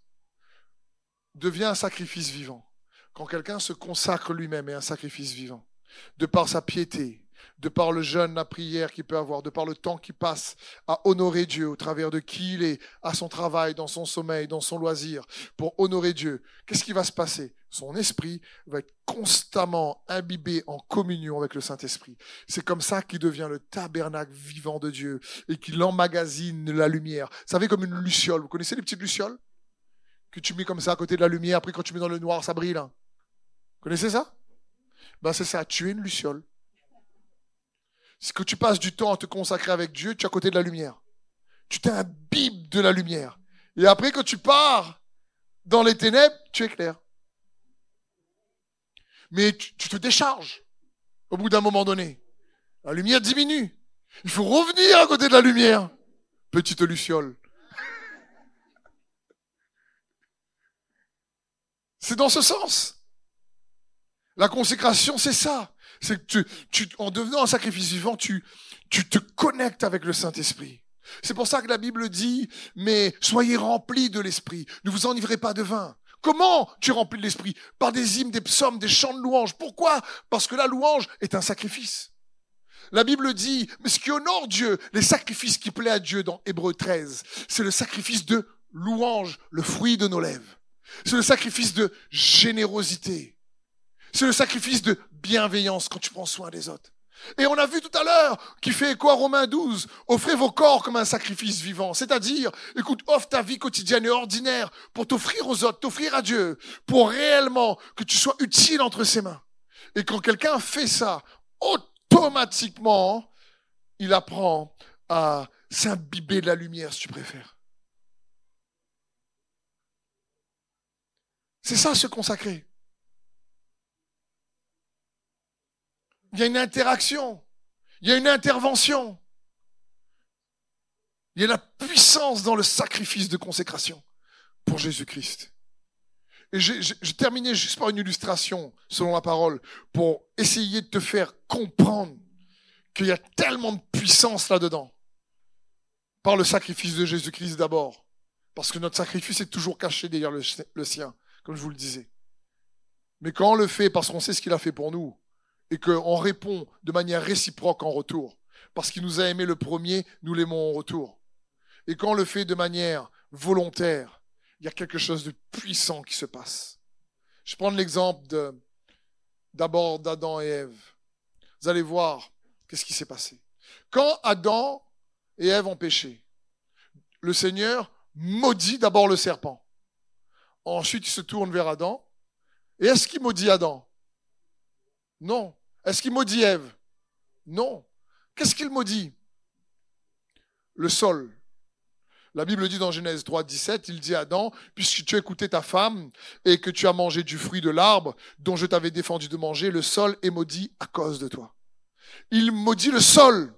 Devient un sacrifice vivant. Quand quelqu'un se consacre lui-même et un sacrifice vivant, de par sa piété, de par le jeûne, la prière qu'il peut avoir, de par le temps qu'il passe à honorer Dieu au travers de qui il est, à son travail, dans son sommeil, dans son loisir, pour honorer Dieu, qu'est-ce qui va se passer? Son esprit va être constamment imbibé en communion avec le Saint-Esprit. C'est comme ça qu'il devient le tabernacle vivant de Dieu et qu'il emmagasine la lumière. Vous savez, comme une luciole. Vous connaissez les petites lucioles? Que tu mets comme ça à côté de la lumière, après quand tu mets dans le noir, ça brille. Hein Vous connaissez ça? Ben c'est ça, tu es une luciole. Si que tu passes du temps à te consacrer avec Dieu, tu es à côté de la lumière. Tu t'imbibes de la lumière. Et après, quand tu pars dans les ténèbres, tu éclaires. Mais tu te décharges au bout d'un moment donné. La lumière diminue. Il faut revenir à côté de la lumière. Petite luciole. C'est dans ce sens. La consécration, c'est ça. C'est que tu, en devenant un sacrifice vivant, tu, te connectes avec le Saint-Esprit. C'est pour ça que la Bible dit, mais soyez remplis de l'Esprit. Ne vous enivrez pas de vin. Comment tu remplis de l'Esprit? Par des hymnes, des psaumes, des chants de louange. Pourquoi? Parce que la louange est un sacrifice. La Bible dit, mais ce qui honore Dieu, les sacrifices qui plaisent à Dieu dans Hébreu 13, c'est le sacrifice de louange, le fruit de nos lèvres. C'est le sacrifice de générosité. C'est le sacrifice de bienveillance quand tu prends soin des autres. Et on a vu tout à l'heure qui fait quoi Romains 12 Offrez vos corps comme un sacrifice vivant. C'est-à-dire, écoute, offre ta vie quotidienne et ordinaire pour t'offrir aux autres, t'offrir à Dieu, pour réellement que tu sois utile entre ses mains. Et quand quelqu'un fait ça, automatiquement, il apprend à s'imbiber de la lumière, si tu préfères. C'est ça se consacrer. Il y a une interaction. Il y a une intervention. Il y a la puissance dans le sacrifice de consécration pour Jésus-Christ. Et j'ai terminé juste par une illustration, selon la parole, pour essayer de te faire comprendre qu'il y a tellement de puissance là-dedans. Par le sacrifice de Jésus-Christ d'abord. Parce que notre sacrifice est toujours caché derrière le, le sien, comme je vous le disais. Mais quand on le fait parce qu'on sait ce qu'il a fait pour nous, et qu'on répond de manière réciproque en retour. Parce qu'il nous a aimé le premier, nous l'aimons en retour. Et quand on le fait de manière volontaire, il y a quelque chose de puissant qui se passe. Je prends l'exemple d'abord d'Adam et Ève. Vous allez voir qu'est-ce qui s'est passé. Quand Adam et Ève ont péché, le Seigneur maudit d'abord le serpent. Ensuite, il se tourne vers Adam. Et est-ce qu'il maudit Adam? Non. Est-ce qu'il maudit Ève? Non. Qu'est-ce qu'il maudit? Le sol. La Bible dit dans Genèse 3, 17, il dit à Adam, puisque tu as écouté ta femme et que tu as mangé du fruit de l'arbre dont je t'avais défendu de manger, le sol est maudit à cause de toi. Il maudit le sol.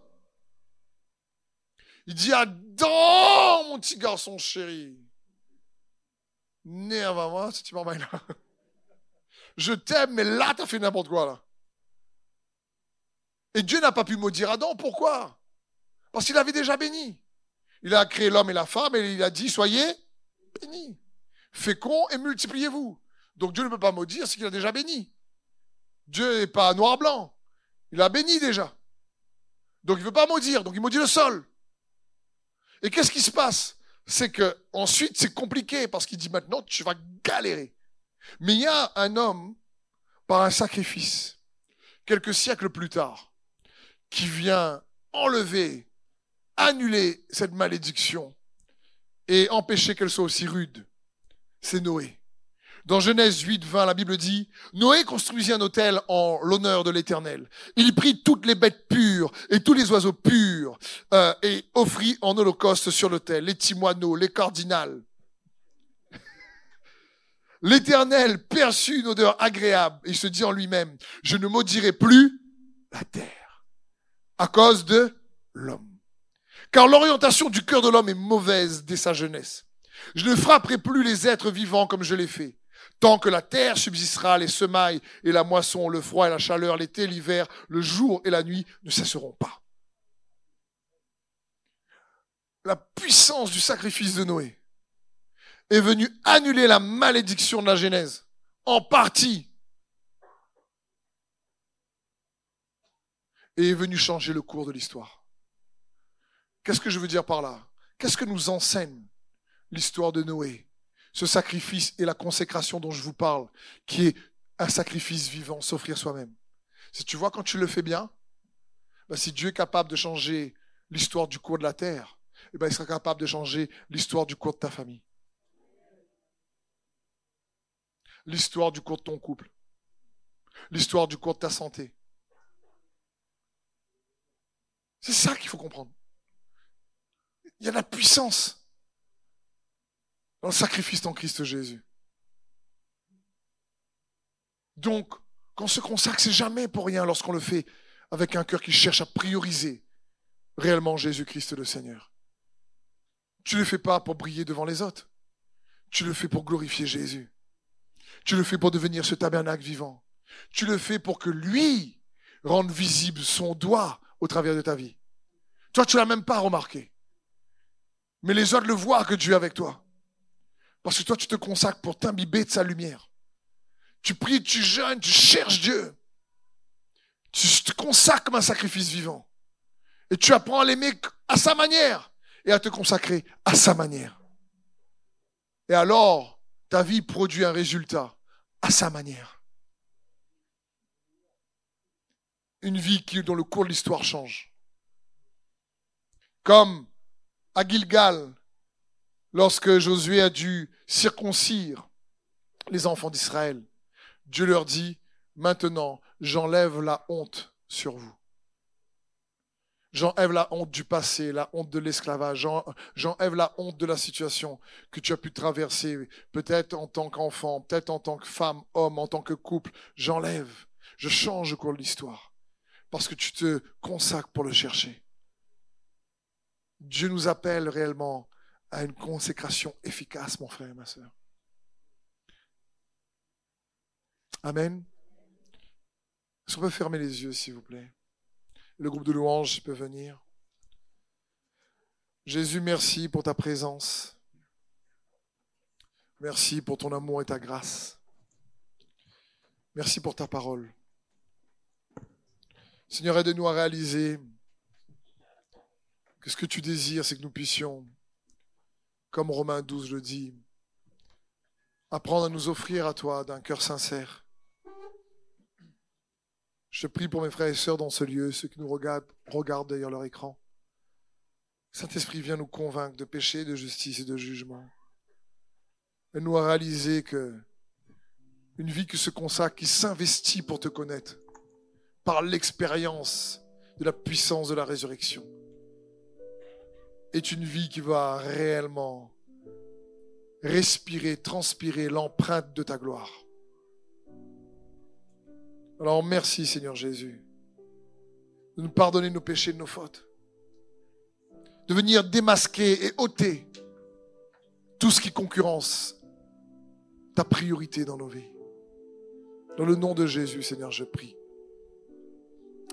Il dit Adam, mon petit garçon chéri, né avant moi, c'est là. Je t'aime, mais là, tu as fait n'importe quoi, là. Et Dieu n'a pas pu maudire Adam. Pourquoi? Parce qu'il avait déjà béni. Il a créé l'homme et la femme et il a dit, soyez bénis, féconds et multipliez-vous. Donc Dieu ne peut pas maudire ce qu'il a déjà béni. Dieu n'est pas noir-blanc. Il a béni déjà. Donc il ne veut pas maudire, donc il maudit le sol. Et qu'est-ce qui se passe? C'est que ensuite c'est compliqué parce qu'il dit maintenant tu vas galérer. Mais il y a un homme par un sacrifice quelques siècles plus tard qui vient enlever, annuler cette malédiction et empêcher qu'elle soit aussi rude, c'est Noé. Dans Genèse 8, 20, la Bible dit, Noé construisit un hôtel en l'honneur de l'Éternel. Il prit toutes les bêtes pures et tous les oiseaux purs euh, et offrit en holocauste sur l'autel les timoineaux, les cardinales. L'Éternel perçut une odeur agréable et se dit en lui-même, je ne maudirai plus la terre à cause de l'homme. Car l'orientation du cœur de l'homme est mauvaise dès sa jeunesse. Je ne frapperai plus les êtres vivants comme je l'ai fait. Tant que la terre subsistera, les semailles et la moisson, le froid et la chaleur, l'été, l'hiver, le jour et la nuit ne cesseront pas. La puissance du sacrifice de Noé est venue annuler la malédiction de la Genèse, en partie et est venu changer le cours de l'histoire. Qu'est-ce que je veux dire par là? Qu'est-ce que nous enseigne l'histoire de Noé? Ce sacrifice et la consécration dont je vous parle, qui est un sacrifice vivant, s'offrir soi-même. Si tu vois quand tu le fais bien, ben si Dieu est capable de changer l'histoire du cours de la terre, eh ben il sera capable de changer l'histoire du cours de ta famille. L'histoire du cours de ton couple. L'histoire du cours de ta santé. C'est ça qu'il faut comprendre. Il y a la puissance dans le sacrifice en Christ Jésus. Donc, quand on se consacre, c'est jamais pour rien lorsqu'on le fait avec un cœur qui cherche à prioriser réellement Jésus-Christ le Seigneur. Tu ne le fais pas pour briller devant les autres. Tu le fais pour glorifier Jésus. Tu le fais pour devenir ce tabernacle vivant. Tu le fais pour que lui rende visible son doigt au travers de ta vie. Toi, tu l'as même pas remarqué. Mais les autres le voient que Dieu est avec toi. Parce que toi, tu te consacres pour t'imbiber de sa lumière. Tu pries, tu jeûnes, tu cherches Dieu. Tu te consacres comme un sacrifice vivant. Et tu apprends à l'aimer à sa manière et à te consacrer à sa manière. Et alors, ta vie produit un résultat à sa manière. Une vie qui, dont le cours de l'histoire change. Comme à Gilgal, lorsque Josué a dû circoncire les enfants d'Israël, Dieu leur dit, maintenant, j'enlève la honte sur vous. J'enlève la honte du passé, la honte de l'esclavage. J'enlève la honte de la situation que tu as pu traverser, peut-être en tant qu'enfant, peut-être en tant que femme, homme, en tant que couple. J'enlève. Je change au cours de l'histoire. Parce que tu te consacres pour le chercher. Dieu nous appelle réellement à une consécration efficace, mon frère et ma soeur. Amen. Est-ce qu'on peut fermer les yeux, s'il vous plaît? Le groupe de louanges peut venir. Jésus, merci pour ta présence. Merci pour ton amour et ta grâce. Merci pour ta parole. Seigneur, aide-nous à réaliser que ce que tu désires, c'est que nous puissions, comme Romains 12 le dit, apprendre à nous offrir à toi d'un cœur sincère je prie pour mes frères et sœurs dans ce lieu, ceux qui nous regardent, regardent derrière leur écran. Saint-Esprit, viens nous convaincre de péché, de justice et de jugement. Et nous à réaliser que une vie qui se consacre, qui s'investit pour te connaître, par l'expérience de la puissance de la résurrection, est une vie qui va réellement respirer, transpirer l'empreinte de ta gloire. Alors merci Seigneur Jésus de nous pardonner nos péchés, de nos fautes, de venir démasquer et ôter tout ce qui concurrence ta priorité dans nos vies. Dans le nom de Jésus, Seigneur, je prie.